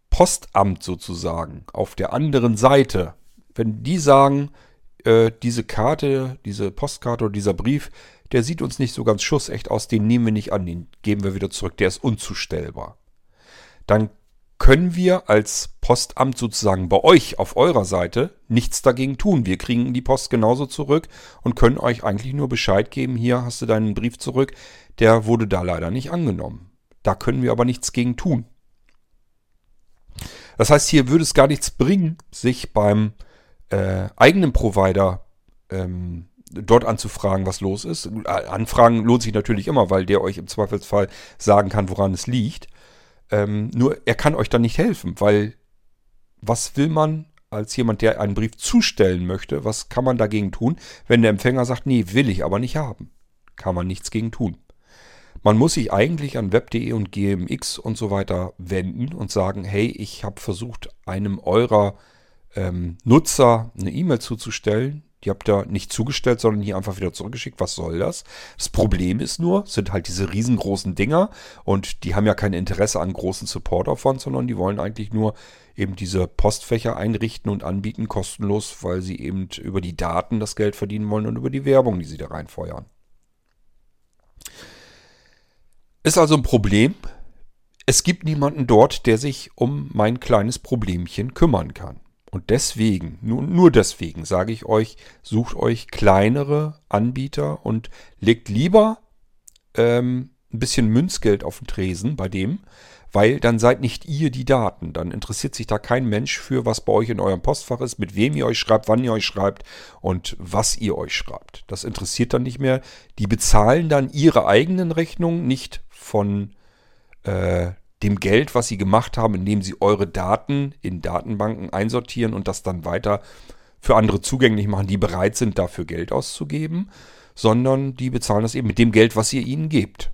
Postamt sozusagen auf der anderen Seite, wenn die sagen, äh, diese Karte, diese Postkarte oder dieser Brief, der sieht uns nicht so ganz schussecht aus, den nehmen wir nicht an, den geben wir wieder zurück, der ist unzustellbar. Dann können wir als Postamt sozusagen bei euch auf eurer Seite nichts dagegen tun. Wir kriegen die Post genauso zurück und können euch eigentlich nur Bescheid geben, hier hast du deinen Brief zurück, der wurde da leider nicht angenommen. Da können wir aber nichts gegen tun. Das heißt, hier würde es gar nichts bringen, sich beim äh, eigenen Provider ähm, dort anzufragen, was los ist. Anfragen lohnt sich natürlich immer, weil der euch im Zweifelsfall sagen kann, woran es liegt. Ähm, nur er kann euch dann nicht helfen, weil was will man als jemand, der einen Brief zustellen möchte, was kann man dagegen tun, wenn der Empfänger sagt, nee, will ich aber nicht haben? Kann man nichts gegen tun. Man muss sich eigentlich an web.de und gmx und so weiter wenden und sagen, hey, ich habe versucht, einem eurer ähm, Nutzer eine E-Mail zuzustellen. Die habt ihr nicht zugestellt, sondern hier einfach wieder zurückgeschickt. Was soll das? Das Problem ist nur, sind halt diese riesengroßen Dinger und die haben ja kein Interesse an großen Supportaufwand, sondern die wollen eigentlich nur eben diese Postfächer einrichten und anbieten, kostenlos, weil sie eben über die Daten das Geld verdienen wollen und über die Werbung, die sie da reinfeuern. Ist also ein Problem. Es gibt niemanden dort, der sich um mein kleines Problemchen kümmern kann. Und deswegen, nur, nur deswegen sage ich euch, sucht euch kleinere Anbieter und legt lieber ähm, ein bisschen Münzgeld auf den Tresen bei dem, weil dann seid nicht ihr die Daten. Dann interessiert sich da kein Mensch für, was bei euch in eurem Postfach ist, mit wem ihr euch schreibt, wann ihr euch schreibt und was ihr euch schreibt. Das interessiert dann nicht mehr. Die bezahlen dann ihre eigenen Rechnungen, nicht von äh, dem Geld, was sie gemacht haben, indem sie eure Daten in Datenbanken einsortieren und das dann weiter für andere zugänglich machen, die bereit sind, dafür Geld auszugeben, sondern die bezahlen das eben mit dem Geld, was ihr ihnen gebt.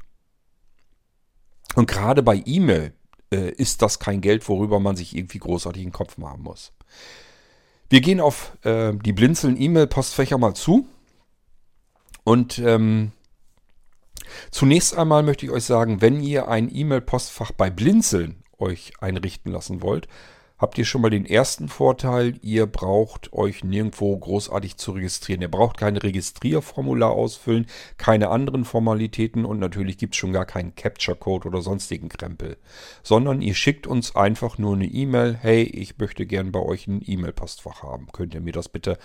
Und gerade bei E-Mail äh, ist das kein Geld, worüber man sich irgendwie großartig den Kopf machen muss. Wir gehen auf äh, die Blinzeln E-Mail-Postfächer mal zu und ähm, Zunächst einmal möchte ich euch sagen, wenn ihr ein E-Mail-Postfach bei Blinzeln euch einrichten lassen wollt, habt ihr schon mal den ersten Vorteil, ihr braucht euch nirgendwo großartig zu registrieren. Ihr braucht kein Registrierformular ausfüllen, keine anderen Formalitäten und natürlich gibt es schon gar keinen Capture-Code oder sonstigen Krempel. Sondern ihr schickt uns einfach nur eine E-Mail, hey, ich möchte gern bei euch ein E-Mail-Postfach haben. Könnt ihr mir das bitte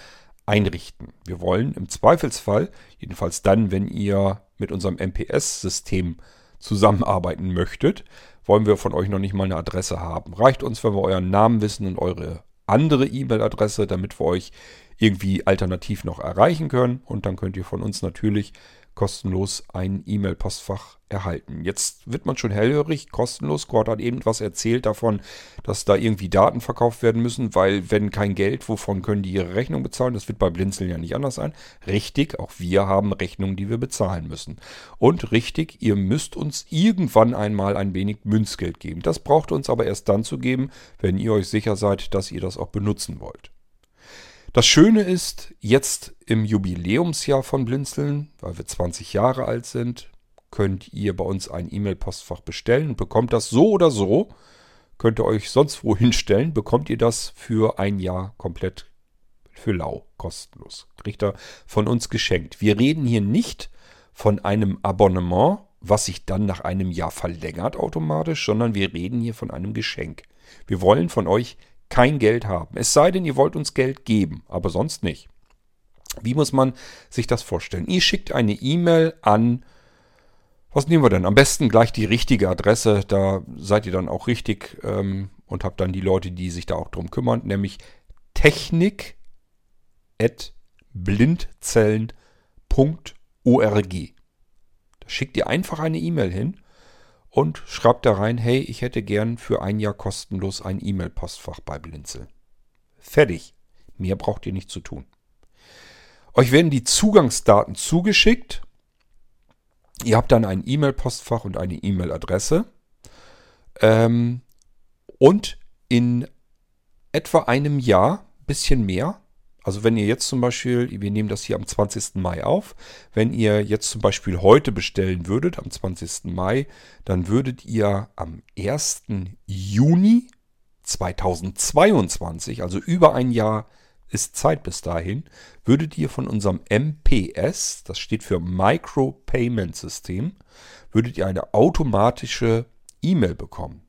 einrichten. Wir wollen im Zweifelsfall, jedenfalls dann, wenn ihr mit unserem MPS-System zusammenarbeiten möchtet, wollen wir von euch noch nicht mal eine Adresse haben. Reicht uns, wenn wir euren Namen wissen und eure andere E-Mail-Adresse, damit wir euch irgendwie alternativ noch erreichen können. Und dann könnt ihr von uns natürlich kostenlos ein E-Mail-Postfach erhalten. Jetzt wird man schon hellhörig, kostenlos. Cord hat eben was erzählt davon, dass da irgendwie Daten verkauft werden müssen, weil wenn kein Geld, wovon können die ihre Rechnung bezahlen? Das wird bei Blinzeln ja nicht anders sein. Richtig, auch wir haben Rechnungen, die wir bezahlen müssen. Und richtig, ihr müsst uns irgendwann einmal ein wenig Münzgeld geben. Das braucht uns aber erst dann zu geben, wenn ihr euch sicher seid, dass ihr das auch benutzen wollt. Das Schöne ist, jetzt im Jubiläumsjahr von Blinzeln, weil wir 20 Jahre alt sind, könnt ihr bei uns ein E-Mail-Postfach bestellen und bekommt das so oder so. Könnt ihr euch sonst wo hinstellen, bekommt ihr das für ein Jahr komplett für lau, kostenlos. Kriegt ihr von uns geschenkt. Wir reden hier nicht von einem Abonnement, was sich dann nach einem Jahr verlängert automatisch, sondern wir reden hier von einem Geschenk. Wir wollen von euch kein Geld haben. Es sei denn, ihr wollt uns Geld geben, aber sonst nicht. Wie muss man sich das vorstellen? Ihr schickt eine E-Mail an, was nehmen wir denn? Am besten gleich die richtige Adresse, da seid ihr dann auch richtig ähm, und habt dann die Leute, die sich da auch drum kümmern, nämlich technik.blindzellen.org. Da schickt ihr einfach eine E-Mail hin und schreibt da rein, hey, ich hätte gern für ein Jahr kostenlos ein E-Mail-Postfach bei Blinzeln. Fertig. Mehr braucht ihr nicht zu tun. Euch werden die Zugangsdaten zugeschickt. Ihr habt dann ein E-Mail-Postfach und eine E-Mail-Adresse. Ähm, und in etwa einem Jahr, bisschen mehr, also wenn ihr jetzt zum Beispiel, wir nehmen das hier am 20. Mai auf, wenn ihr jetzt zum Beispiel heute bestellen würdet, am 20. Mai, dann würdet ihr am 1. Juni 2022, also über ein Jahr ist Zeit bis dahin, würdet ihr von unserem MPS, das steht für Micro Payment System, würdet ihr eine automatische E-Mail bekommen.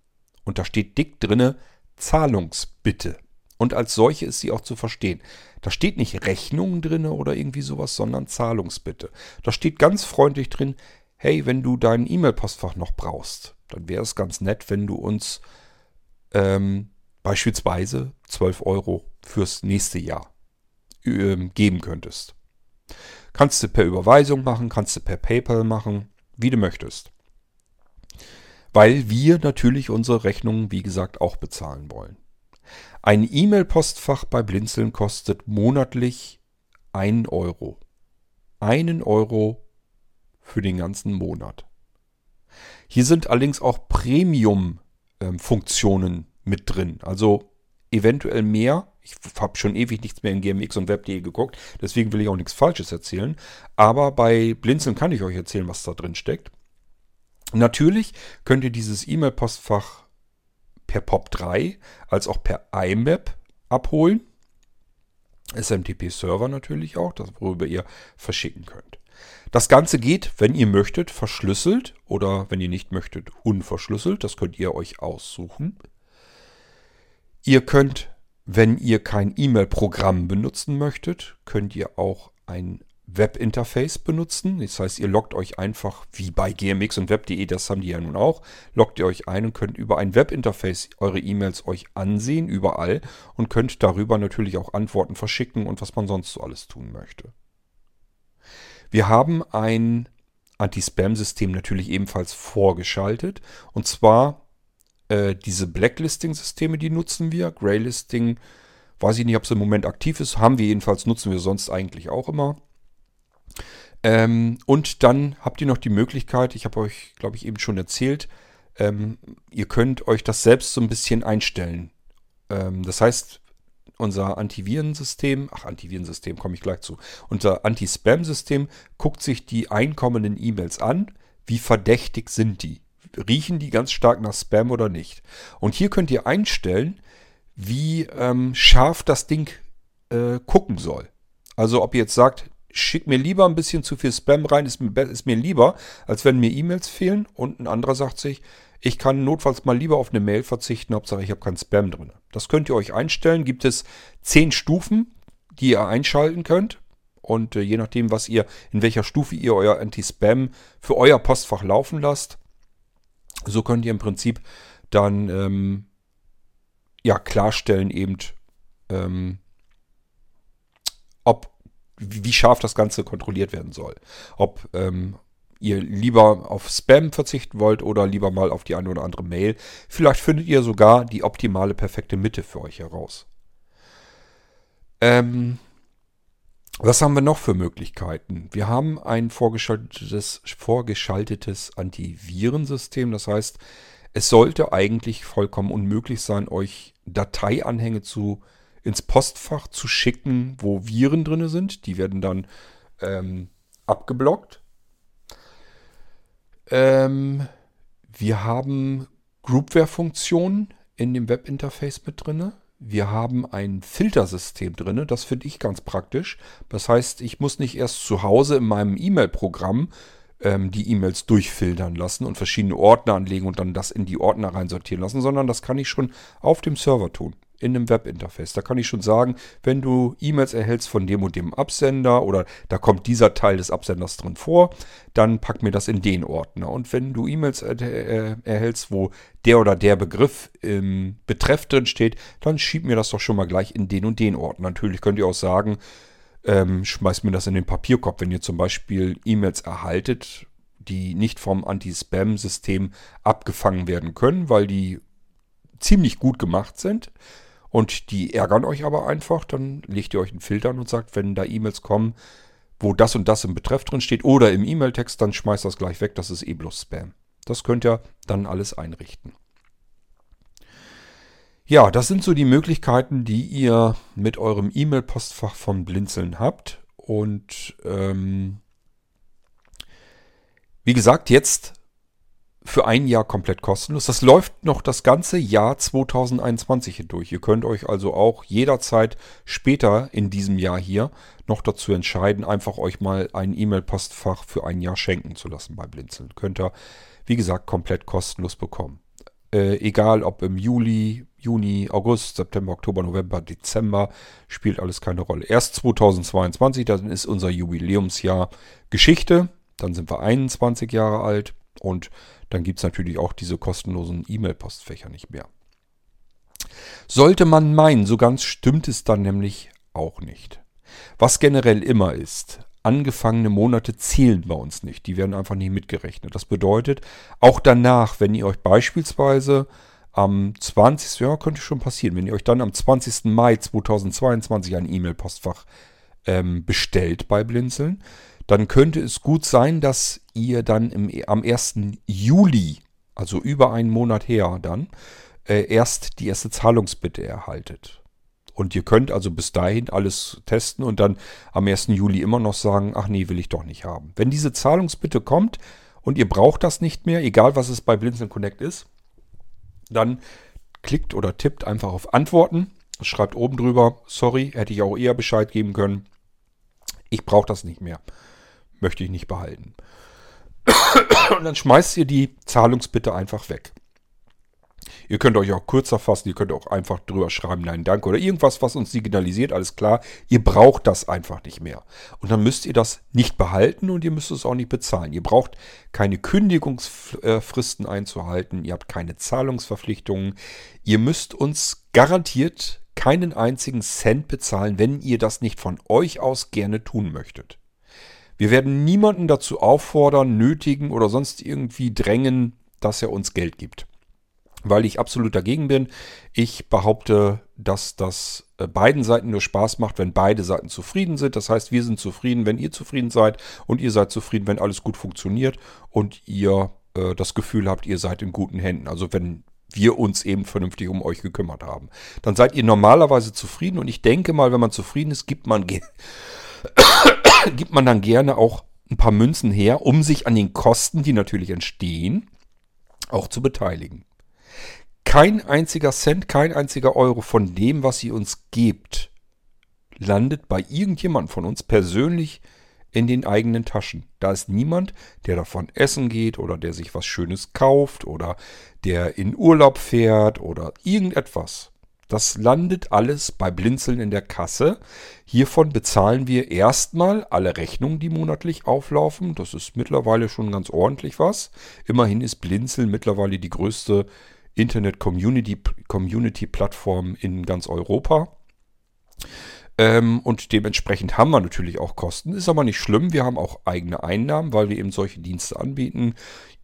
Und da steht dick drinne Zahlungsbitte. Und als solche ist sie auch zu verstehen. Da steht nicht Rechnung drin oder irgendwie sowas, sondern Zahlungsbitte. Da steht ganz freundlich drin, hey, wenn du dein E-Mail-Postfach noch brauchst, dann wäre es ganz nett, wenn du uns ähm, beispielsweise 12 Euro fürs nächste Jahr ähm, geben könntest. Kannst du per Überweisung machen, kannst du per PayPal machen, wie du möchtest. Weil wir natürlich unsere Rechnungen, wie gesagt, auch bezahlen wollen. Ein E-Mail-Postfach bei Blinzeln kostet monatlich 1 Euro. Einen Euro für den ganzen Monat. Hier sind allerdings auch Premium-Funktionen mit drin. Also eventuell mehr. Ich habe schon ewig nichts mehr in GMX und Web.de geguckt, deswegen will ich auch nichts Falsches erzählen. Aber bei Blinzeln kann ich euch erzählen, was da drin steckt. Natürlich könnt ihr dieses E-Mail-Postfach per POP3 als auch per IMAP abholen. SMTP-Server natürlich auch, das worüber ihr verschicken könnt. Das Ganze geht, wenn ihr möchtet, verschlüsselt oder wenn ihr nicht möchtet, unverschlüsselt. Das könnt ihr euch aussuchen. Ihr könnt, wenn ihr kein E-Mail-Programm benutzen möchtet, könnt ihr auch ein Webinterface benutzen. Das heißt, ihr loggt euch einfach wie bei GMX und Web.de, das haben die ja nun auch, loggt ihr euch ein und könnt über ein Webinterface eure E-Mails euch ansehen, überall und könnt darüber natürlich auch Antworten verschicken und was man sonst so alles tun möchte. Wir haben ein Anti-Spam-System natürlich ebenfalls vorgeschaltet und zwar äh, diese Blacklisting-Systeme, die nutzen wir. Graylisting, weiß ich nicht, ob es im Moment aktiv ist, haben wir jedenfalls, nutzen wir sonst eigentlich auch immer. Ähm, und dann habt ihr noch die Möglichkeit, ich habe euch, glaube ich, eben schon erzählt, ähm, ihr könnt euch das selbst so ein bisschen einstellen. Ähm, das heißt, unser Antivirensystem, ach Antivirensystem komme ich gleich zu, unser Anti-Spam-System guckt sich die einkommenden E-Mails an, wie verdächtig sind die. Riechen die ganz stark nach Spam oder nicht? Und hier könnt ihr einstellen, wie ähm, scharf das Ding äh, gucken soll. Also ob ihr jetzt sagt, schick mir lieber ein bisschen zu viel Spam rein, ist mir, ist mir lieber, als wenn mir E-Mails fehlen. Und ein anderer sagt sich, ich kann notfalls mal lieber auf eine Mail verzichten, Hauptsache ich habe keinen Spam drin. Das könnt ihr euch einstellen. Gibt es zehn Stufen, die ihr einschalten könnt. Und äh, je nachdem, was ihr, in welcher Stufe ihr euer Anti-Spam für euer Postfach laufen lasst, so könnt ihr im Prinzip dann ähm, ja klarstellen eben, ähm, ob wie scharf das Ganze kontrolliert werden soll. Ob ähm, ihr lieber auf Spam verzichten wollt oder lieber mal auf die eine oder andere Mail. Vielleicht findet ihr sogar die optimale, perfekte Mitte für euch heraus. Ähm, was haben wir noch für Möglichkeiten? Wir haben ein vorgeschaltetes, vorgeschaltetes Antivirensystem. Das heißt, es sollte eigentlich vollkommen unmöglich sein, euch Dateianhänge zu äh, ins Postfach zu schicken, wo Viren drin sind. Die werden dann ähm, abgeblockt. Ähm, wir haben Groupware-Funktionen in dem Webinterface mit drin. Wir haben ein Filtersystem drin. Das finde ich ganz praktisch. Das heißt, ich muss nicht erst zu Hause in meinem E-Mail-Programm ähm, die E-Mails durchfiltern lassen und verschiedene Ordner anlegen und dann das in die Ordner reinsortieren lassen, sondern das kann ich schon auf dem Server tun in einem Webinterface. Da kann ich schon sagen, wenn du E-Mails erhältst von dem und dem Absender oder da kommt dieser Teil des Absenders drin vor, dann pack mir das in den Ordner. Und wenn du E-Mails äh, erhältst, wo der oder der Begriff im Betreff drin steht, dann schieb mir das doch schon mal gleich in den und den Ordner. Natürlich könnt ihr auch sagen, ähm, schmeißt mir das in den Papierkorb, wenn ihr zum Beispiel E-Mails erhaltet, die nicht vom Anti-Spam-System abgefangen werden können, weil die ziemlich gut gemacht sind. Und die ärgern euch aber einfach. Dann legt ihr euch einen Filter an und sagt, wenn da E-Mails kommen, wo das und das im Betreff drin steht oder im E-Mail-Text, dann schmeißt das gleich weg. Das ist eh bloß Spam. Das könnt ihr dann alles einrichten. Ja, das sind so die Möglichkeiten, die ihr mit eurem E-Mail-Postfach von Blinzeln habt. Und ähm, wie gesagt, jetzt für ein Jahr komplett kostenlos. Das läuft noch das ganze Jahr 2021 hindurch. Ihr könnt euch also auch jederzeit später in diesem Jahr hier noch dazu entscheiden, einfach euch mal ein E-Mail-Postfach für ein Jahr schenken zu lassen bei Blinzeln. Könnt ihr, wie gesagt, komplett kostenlos bekommen. Äh, egal ob im Juli, Juni, August, September, Oktober, November, Dezember, spielt alles keine Rolle. Erst 2022, dann ist unser Jubiläumsjahr Geschichte. Dann sind wir 21 Jahre alt und dann gibt es natürlich auch diese kostenlosen E-Mail-Postfächer nicht mehr. Sollte man meinen, so ganz stimmt es dann nämlich auch nicht. Was generell immer ist, angefangene Monate zählen bei uns nicht. Die werden einfach nicht mitgerechnet. Das bedeutet, auch danach, wenn ihr euch beispielsweise am 20. Ja, könnte schon passieren, wenn ihr euch dann am 20. Mai 2022 ein E-Mail-Postfach ähm, bestellt bei Blinzeln, dann könnte es gut sein, dass ihr dann im, am 1. Juli, also über einen Monat her dann, äh, erst die erste Zahlungsbitte erhaltet. Und ihr könnt also bis dahin alles testen und dann am 1. Juli immer noch sagen, ach nee, will ich doch nicht haben. Wenn diese Zahlungsbitte kommt und ihr braucht das nicht mehr, egal was es bei Blinzeln Connect ist, dann klickt oder tippt einfach auf Antworten, schreibt oben drüber, sorry, hätte ich auch eher Bescheid geben können. Ich brauche das nicht mehr. Möchte ich nicht behalten. Und dann schmeißt ihr die Zahlungsbitte einfach weg. Ihr könnt euch auch kürzer fassen, ihr könnt auch einfach drüber schreiben, nein, danke oder irgendwas, was uns signalisiert, alles klar. Ihr braucht das einfach nicht mehr. Und dann müsst ihr das nicht behalten und ihr müsst es auch nicht bezahlen. Ihr braucht keine Kündigungsfristen einzuhalten, ihr habt keine Zahlungsverpflichtungen. Ihr müsst uns garantiert keinen einzigen Cent bezahlen, wenn ihr das nicht von euch aus gerne tun möchtet. Wir werden niemanden dazu auffordern, nötigen oder sonst irgendwie drängen, dass er uns Geld gibt weil ich absolut dagegen bin. Ich behaupte, dass das äh, beiden Seiten nur Spaß macht, wenn beide Seiten zufrieden sind. Das heißt, wir sind zufrieden, wenn ihr zufrieden seid und ihr seid zufrieden, wenn alles gut funktioniert und ihr äh, das Gefühl habt, ihr seid in guten Händen. Also wenn wir uns eben vernünftig um euch gekümmert haben. Dann seid ihr normalerweise zufrieden und ich denke mal, wenn man zufrieden ist, gibt man, gibt man dann gerne auch ein paar Münzen her, um sich an den Kosten, die natürlich entstehen, auch zu beteiligen. Kein einziger Cent, kein einziger Euro von dem, was ihr uns gebt, landet bei irgendjemandem von uns persönlich in den eigenen Taschen. Da ist niemand, der davon essen geht oder der sich was Schönes kauft oder der in Urlaub fährt oder irgendetwas. Das landet alles bei Blinzeln in der Kasse. Hiervon bezahlen wir erstmal alle Rechnungen, die monatlich auflaufen. Das ist mittlerweile schon ganz ordentlich was. Immerhin ist Blinzeln mittlerweile die größte Internet-Community-Plattform in ganz Europa. Ähm, und dementsprechend haben wir natürlich auch Kosten. Ist aber nicht schlimm. Wir haben auch eigene Einnahmen, weil wir eben solche Dienste anbieten.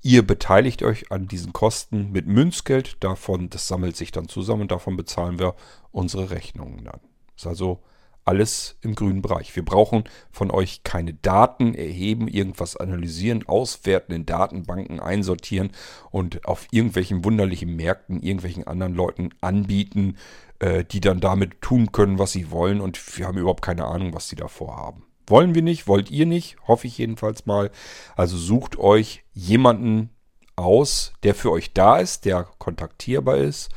Ihr beteiligt euch an diesen Kosten mit Münzgeld. Davon, das sammelt sich dann zusammen und davon bezahlen wir unsere Rechnungen dann. Ist also alles im grünen Bereich. Wir brauchen von euch keine Daten erheben, irgendwas analysieren, auswerten, in Datenbanken einsortieren und auf irgendwelchen wunderlichen Märkten irgendwelchen anderen Leuten anbieten, äh, die dann damit tun können, was sie wollen und wir haben überhaupt keine Ahnung, was sie da vorhaben. Wollen wir nicht, wollt ihr nicht, hoffe ich jedenfalls mal. Also sucht euch jemanden aus, der für euch da ist, der kontaktierbar ist,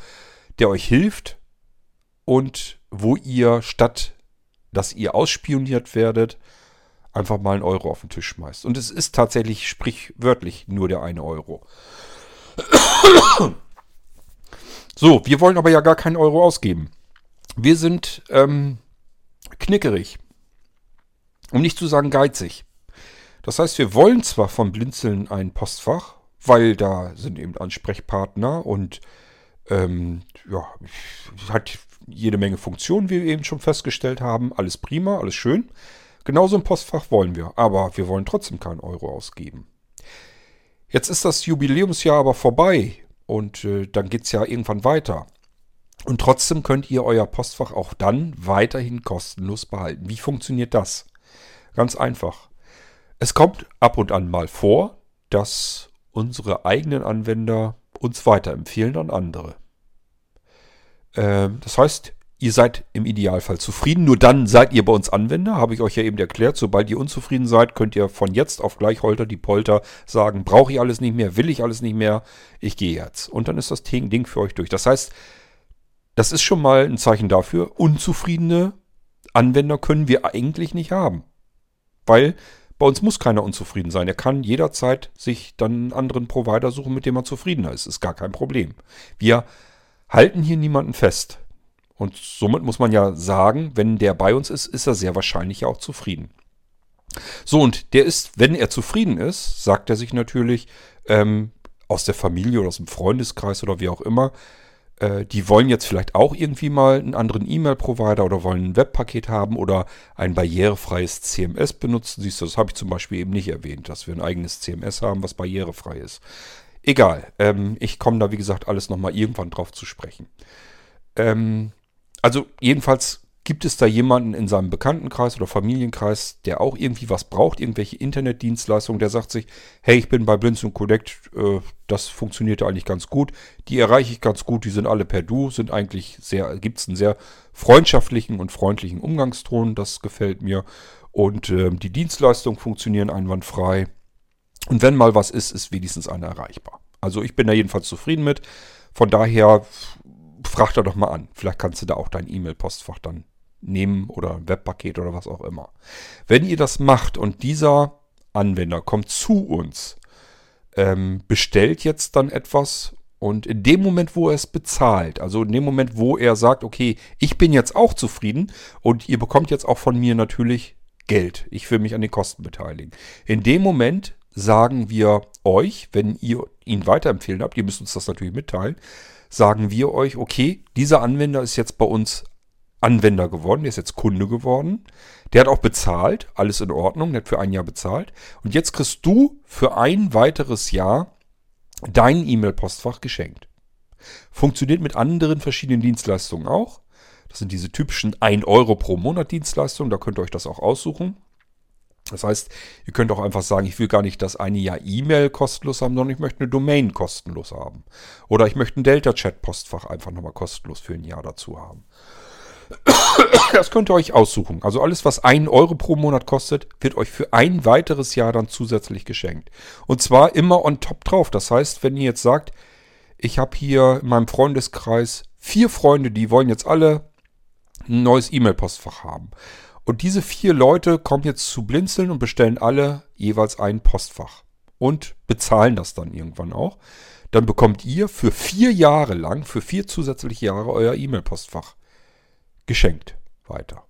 der euch hilft und wo ihr statt dass ihr ausspioniert werdet, einfach mal einen Euro auf den Tisch schmeißt. Und es ist tatsächlich sprichwörtlich nur der eine Euro. So, wir wollen aber ja gar keinen Euro ausgeben. Wir sind ähm, knickerig. Um nicht zu sagen geizig. Das heißt, wir wollen zwar von Blinzeln ein Postfach, weil da sind eben Ansprechpartner und ähm, ja, hat jede Menge Funktionen, wie wir eben schon festgestellt haben. Alles prima, alles schön. Genauso ein Postfach wollen wir, aber wir wollen trotzdem keinen Euro ausgeben. Jetzt ist das Jubiläumsjahr aber vorbei und äh, dann geht es ja irgendwann weiter. Und trotzdem könnt ihr euer Postfach auch dann weiterhin kostenlos behalten. Wie funktioniert das? Ganz einfach. Es kommt ab und an mal vor, dass unsere eigenen Anwender uns weiterempfehlen an andere. Ähm, das heißt, ihr seid im Idealfall zufrieden. Nur dann seid ihr bei uns Anwender, habe ich euch ja eben erklärt. Sobald ihr unzufrieden seid, könnt ihr von jetzt auf gleich holter die Polter sagen, brauche ich alles nicht mehr, will ich alles nicht mehr, ich gehe jetzt. Und dann ist das Ding für euch durch. Das heißt, das ist schon mal ein Zeichen dafür, unzufriedene Anwender können wir eigentlich nicht haben. Weil bei uns muss keiner unzufrieden sein. Er kann jederzeit sich dann einen anderen Provider suchen, mit dem er zufriedener ist. Ist gar kein Problem. Wir halten hier niemanden fest. Und somit muss man ja sagen, wenn der bei uns ist, ist er sehr wahrscheinlich auch zufrieden. So, und der ist, wenn er zufrieden ist, sagt er sich natürlich ähm, aus der Familie oder aus dem Freundeskreis oder wie auch immer, äh, die wollen jetzt vielleicht auch irgendwie mal einen anderen E-Mail-Provider oder wollen ein Webpaket haben oder ein barrierefreies CMS benutzen. Siehst du, das habe ich zum Beispiel eben nicht erwähnt, dass wir ein eigenes CMS haben, was barrierefrei ist. Egal, ähm, ich komme da wie gesagt alles nochmal irgendwann drauf zu sprechen. Ähm, also jedenfalls gibt es da jemanden in seinem Bekanntenkreis oder Familienkreis, der auch irgendwie was braucht, irgendwelche Internetdienstleistungen, der sagt sich, hey, ich bin bei Blinz und Connect, äh, das funktioniert eigentlich ganz gut, die erreiche ich ganz gut, die sind alle per Du, sind eigentlich sehr, gibt es einen sehr freundschaftlichen und freundlichen Umgangston, das gefällt mir. Und äh, die Dienstleistungen funktionieren einwandfrei. Und wenn mal was ist, ist wenigstens einer erreichbar. Also ich bin da jedenfalls zufrieden mit, von daher frag da doch mal an. Vielleicht kannst du da auch dein E-Mail-Postfach dann nehmen oder ein Webpaket oder was auch immer. Wenn ihr das macht und dieser Anwender kommt zu uns, ähm, bestellt jetzt dann etwas und in dem Moment, wo er es bezahlt, also in dem Moment, wo er sagt, okay, ich bin jetzt auch zufrieden und ihr bekommt jetzt auch von mir natürlich Geld. Ich will mich an den Kosten beteiligen. In dem Moment sagen wir euch, wenn ihr ihn weiterempfehlen habt, ihr müsst uns das natürlich mitteilen, sagen wir euch, okay, dieser Anwender ist jetzt bei uns Anwender geworden, der ist jetzt Kunde geworden. Der hat auch bezahlt, alles in Ordnung, der hat für ein Jahr bezahlt. Und jetzt kriegst du für ein weiteres Jahr dein E-Mail-Postfach geschenkt. Funktioniert mit anderen verschiedenen Dienstleistungen auch. Das sind diese typischen 1 Euro pro Monat Dienstleistungen, da könnt ihr euch das auch aussuchen. Das heißt, ihr könnt auch einfach sagen, ich will gar nicht das eine Jahr E-Mail kostenlos haben, sondern ich möchte eine Domain kostenlos haben. Oder ich möchte ein Delta-Chat-Postfach einfach nochmal kostenlos für ein Jahr dazu haben. Das könnt ihr euch aussuchen. Also alles, was 1 Euro pro Monat kostet, wird euch für ein weiteres Jahr dann zusätzlich geschenkt. Und zwar immer on top drauf. Das heißt, wenn ihr jetzt sagt, ich habe hier in meinem Freundeskreis vier Freunde, die wollen jetzt alle ein neues E-Mail-Postfach haben. Und diese vier Leute kommen jetzt zu Blinzeln und bestellen alle jeweils ein Postfach. Und bezahlen das dann irgendwann auch. Dann bekommt ihr für vier Jahre lang, für vier zusätzliche Jahre euer E-Mail-Postfach geschenkt weiter.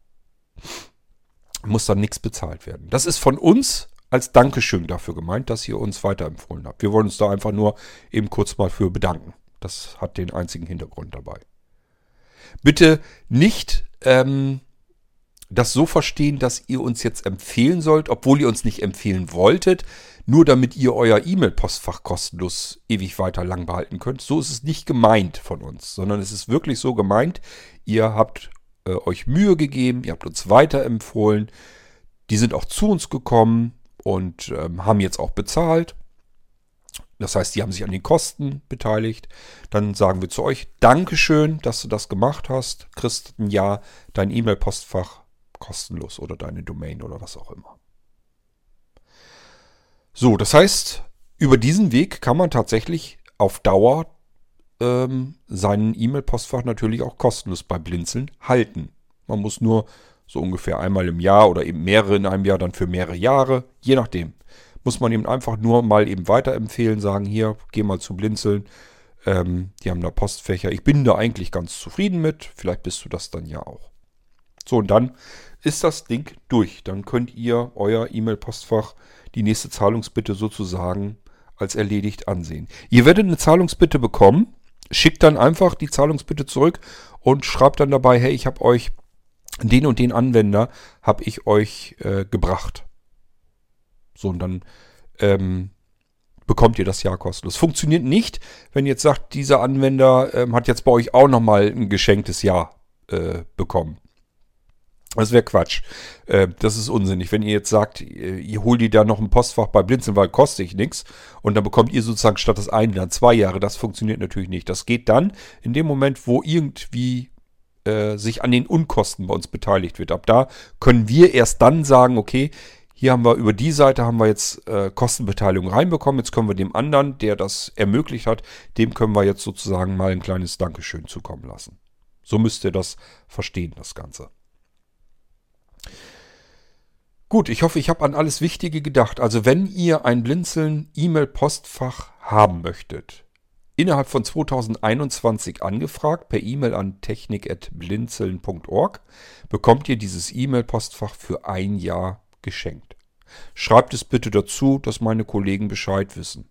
Muss dann nichts bezahlt werden. Das ist von uns als Dankeschön dafür gemeint, dass ihr uns weiterempfohlen habt. Wir wollen uns da einfach nur eben kurz mal für bedanken. Das hat den einzigen Hintergrund dabei. Bitte nicht ähm, das so verstehen, dass ihr uns jetzt empfehlen sollt, obwohl ihr uns nicht empfehlen wolltet, nur damit ihr euer E-Mail-Postfach kostenlos ewig weiter lang behalten könnt. So ist es nicht gemeint von uns, sondern es ist wirklich so gemeint, ihr habt äh, euch Mühe gegeben, ihr habt uns weiterempfohlen, die sind auch zu uns gekommen und ähm, haben jetzt auch bezahlt. Das heißt, die haben sich an den Kosten beteiligt. Dann sagen wir zu euch, Dankeschön, dass du das gemacht hast. Kriegst ein Jahr dein E-Mail-Postfach kostenlos oder deine Domain oder was auch immer. So, das heißt, über diesen Weg kann man tatsächlich auf Dauer ähm, seinen E-Mail-Postfach natürlich auch kostenlos bei Blinzeln halten. Man muss nur so ungefähr einmal im Jahr oder eben mehrere in einem Jahr, dann für mehrere Jahre, je nachdem. Muss man eben einfach nur mal eben weiterempfehlen, sagen, hier, geh mal zu Blinzeln. Ähm, die haben da Postfächer. Ich bin da eigentlich ganz zufrieden mit. Vielleicht bist du das dann ja auch. So, und dann ist das Ding durch. Dann könnt ihr euer E-Mail-Postfach, die nächste Zahlungsbitte sozusagen als erledigt ansehen. Ihr werdet eine Zahlungsbitte bekommen. Schickt dann einfach die Zahlungsbitte zurück und schreibt dann dabei, hey, ich habe euch den und den Anwender, habe ich euch äh, gebracht. So, und dann ähm, bekommt ihr das Jahr kostenlos. Funktioniert nicht, wenn ihr jetzt sagt, dieser Anwender ähm, hat jetzt bei euch auch nochmal ein geschenktes Jahr äh, bekommen. Das wäre Quatsch. Äh, das ist unsinnig. Wenn ihr jetzt sagt, ihr, ihr holt die da noch ein Postfach bei Blinzeln, weil kostet ich nichts. Und dann bekommt ihr sozusagen statt das ein dann zwei Jahre. Das funktioniert natürlich nicht. Das geht dann in dem Moment, wo irgendwie äh, sich an den Unkosten bei uns beteiligt wird. Ab da können wir erst dann sagen, okay, hier haben wir über die Seite haben wir jetzt äh, Kostenbeteiligung reinbekommen. Jetzt können wir dem anderen, der das ermöglicht hat, dem können wir jetzt sozusagen mal ein kleines Dankeschön zukommen lassen. So müsst ihr das verstehen, das Ganze. Gut, ich hoffe, ich habe an alles Wichtige gedacht. Also wenn ihr ein Blinzeln E-Mail-Postfach haben möchtet, innerhalb von 2021 angefragt per E-Mail an technik.blinzeln.org, bekommt ihr dieses E-Mail-Postfach für ein Jahr geschenkt. Schreibt es bitte dazu, dass meine Kollegen Bescheid wissen.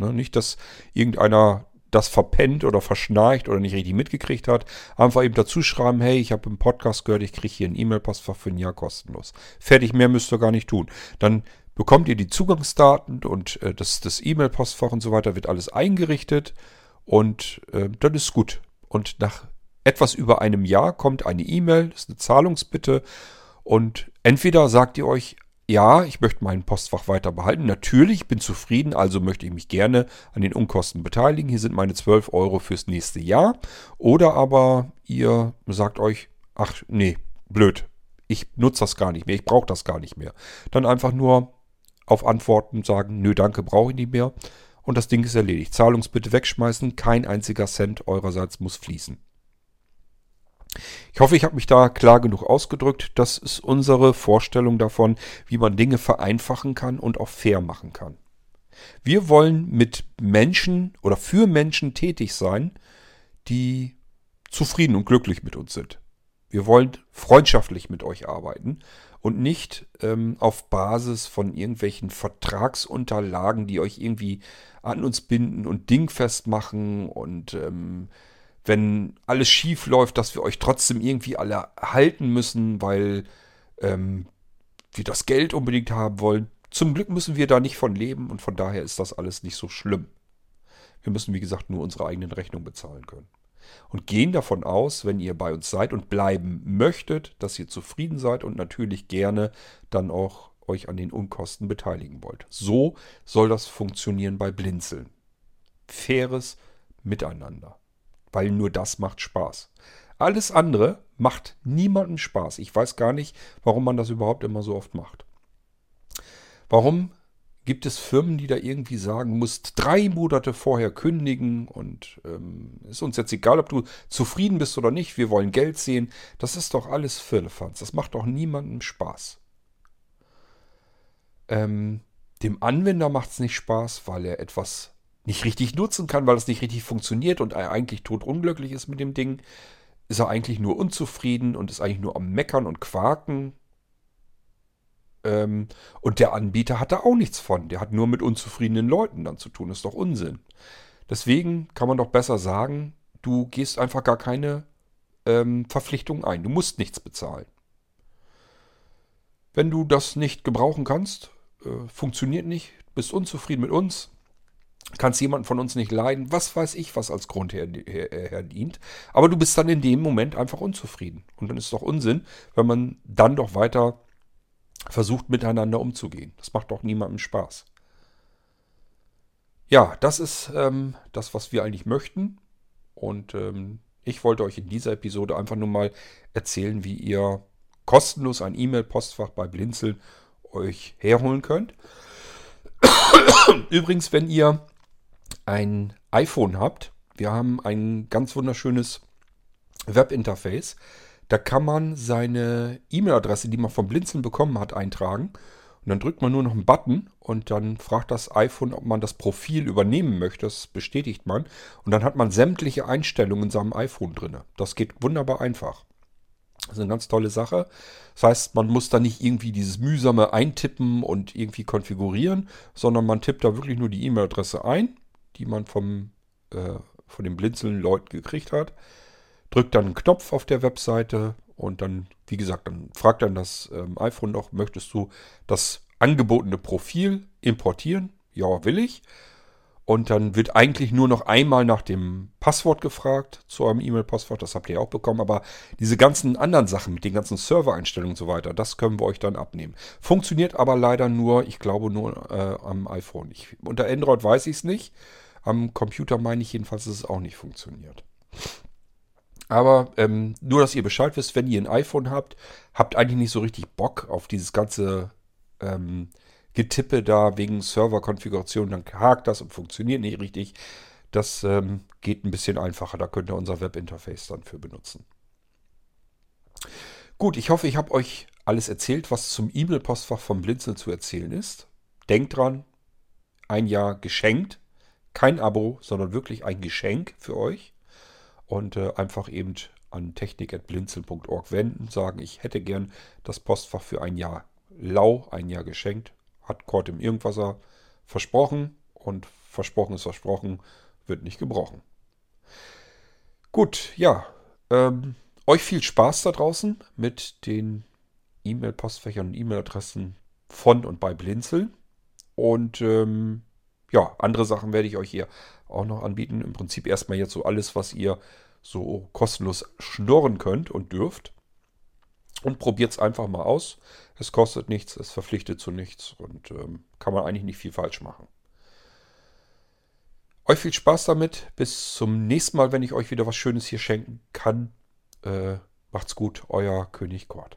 Ne, nicht, dass irgendeiner das verpennt oder verschnarcht oder nicht richtig mitgekriegt hat, einfach eben dazu schreiben, hey, ich habe im Podcast gehört, ich kriege hier ein E-Mail-Postfach für ein Jahr kostenlos. Fertig, mehr müsst ihr gar nicht tun. Dann bekommt ihr die Zugangsdaten und äh, das, das E-Mail-Postfach und so weiter wird alles eingerichtet und äh, dann ist gut. Und nach etwas über einem Jahr kommt eine E-Mail, ist eine Zahlungsbitte und entweder sagt ihr euch, ja, ich möchte mein Postfach weiter behalten. Natürlich, bin zufrieden, also möchte ich mich gerne an den Unkosten beteiligen. Hier sind meine 12 Euro fürs nächste Jahr. Oder aber ihr sagt euch, ach nee, blöd, ich nutze das gar nicht mehr, ich brauche das gar nicht mehr. Dann einfach nur auf Antworten sagen, nö, danke, brauche ich nicht mehr. Und das Ding ist erledigt. Zahlungsbitte wegschmeißen, kein einziger Cent eurerseits muss fließen. Ich hoffe, ich habe mich da klar genug ausgedrückt. Das ist unsere Vorstellung davon, wie man Dinge vereinfachen kann und auch fair machen kann. Wir wollen mit Menschen oder für Menschen tätig sein, die zufrieden und glücklich mit uns sind. Wir wollen freundschaftlich mit euch arbeiten und nicht ähm, auf Basis von irgendwelchen Vertragsunterlagen, die euch irgendwie an uns binden und dingfest machen und ähm, wenn alles schief läuft, dass wir euch trotzdem irgendwie alle halten müssen, weil ähm, wir das Geld unbedingt haben wollen. Zum Glück müssen wir da nicht von leben und von daher ist das alles nicht so schlimm. Wir müssen, wie gesagt, nur unsere eigenen Rechnungen bezahlen können. Und gehen davon aus, wenn ihr bei uns seid und bleiben möchtet, dass ihr zufrieden seid und natürlich gerne dann auch euch an den Unkosten beteiligen wollt. So soll das funktionieren bei Blinzeln. Faires Miteinander weil nur das macht Spaß. Alles andere macht niemandem Spaß. Ich weiß gar nicht, warum man das überhaupt immer so oft macht. Warum gibt es Firmen, die da irgendwie sagen, musst drei Monate vorher kündigen und ähm, ist uns jetzt egal, ob du zufrieden bist oder nicht, wir wollen Geld sehen. Das ist doch alles Firlefanz. Das macht doch niemandem Spaß. Ähm, dem Anwender macht es nicht Spaß, weil er etwas nicht richtig nutzen kann, weil es nicht richtig funktioniert und er eigentlich totunglücklich ist mit dem Ding, ist er eigentlich nur unzufrieden und ist eigentlich nur am Meckern und Quaken. Ähm, und der Anbieter hat da auch nichts von. Der hat nur mit unzufriedenen Leuten dann zu tun. Das ist doch Unsinn. Deswegen kann man doch besser sagen, du gehst einfach gar keine ähm, Verpflichtung ein. Du musst nichts bezahlen. Wenn du das nicht gebrauchen kannst, äh, funktioniert nicht, bist unzufrieden mit uns, kannst jemanden von uns nicht leiden, was weiß ich, was als Grund her, her, her, dient. Aber du bist dann in dem Moment einfach unzufrieden. Und dann ist es doch Unsinn, wenn man dann doch weiter versucht, miteinander umzugehen. Das macht doch niemandem Spaß. Ja, das ist ähm, das, was wir eigentlich möchten. Und ähm, ich wollte euch in dieser Episode einfach nur mal erzählen, wie ihr kostenlos ein E-Mail-Postfach bei Blinzeln euch herholen könnt. Übrigens, wenn ihr ein iPhone habt, wir haben ein ganz wunderschönes Webinterface. Da kann man seine E-Mail-Adresse, die man vom Blinzeln bekommen hat, eintragen. Und dann drückt man nur noch einen Button und dann fragt das iPhone, ob man das Profil übernehmen möchte. Das bestätigt man. Und dann hat man sämtliche Einstellungen in seinem iPhone drin. Das geht wunderbar einfach. Das ist eine ganz tolle Sache. Das heißt, man muss da nicht irgendwie dieses mühsame Eintippen und irgendwie konfigurieren, sondern man tippt da wirklich nur die E-Mail-Adresse ein die man vom, äh, von den blinzelnden Leuten gekriegt hat. Drückt dann einen Knopf auf der Webseite und dann, wie gesagt, dann fragt dann das ähm, iPhone noch, möchtest du das angebotene Profil importieren? ja, will ich. Und dann wird eigentlich nur noch einmal nach dem Passwort gefragt zu eurem E-Mail-Postfach. Das habt ihr auch bekommen. Aber diese ganzen anderen Sachen mit den ganzen Server-Einstellungen und so weiter, das können wir euch dann abnehmen. Funktioniert aber leider nur, ich glaube, nur äh, am iPhone. Ich, unter Android weiß ich es nicht. Am Computer meine ich jedenfalls, dass es auch nicht funktioniert. Aber ähm, nur, dass ihr Bescheid wisst, wenn ihr ein iPhone habt, habt eigentlich nicht so richtig Bock auf dieses ganze ähm, Getippe da wegen Serverkonfiguration, dann hakt das und funktioniert nicht richtig. Das ähm, geht ein bisschen einfacher. Da könnt ihr unser Webinterface dann für benutzen. Gut, ich hoffe, ich habe euch alles erzählt, was zum E-Mail-Postfach vom Blinzeln zu erzählen ist. Denkt dran, ein Jahr geschenkt. Kein Abo, sondern wirklich ein Geschenk für euch. Und äh, einfach eben an technik.blinzeln.org wenden, sagen, ich hätte gern das Postfach für ein Jahr lau, ein Jahr geschenkt hat Kort im Irgendwasser versprochen und versprochen ist versprochen, wird nicht gebrochen. Gut, ja. Ähm, euch viel Spaß da draußen mit den E-Mail-Postfächern und E-Mail-Adressen von und bei Blinzeln. Und ähm, ja, andere Sachen werde ich euch hier auch noch anbieten. Im Prinzip erstmal jetzt so alles, was ihr so kostenlos schnorren könnt und dürft. Und probiert es einfach mal aus. Es kostet nichts, es verpflichtet zu nichts und ähm, kann man eigentlich nicht viel falsch machen. Euch viel Spaß damit. Bis zum nächsten Mal, wenn ich euch wieder was Schönes hier schenken kann. Äh, macht's gut, euer König Kort.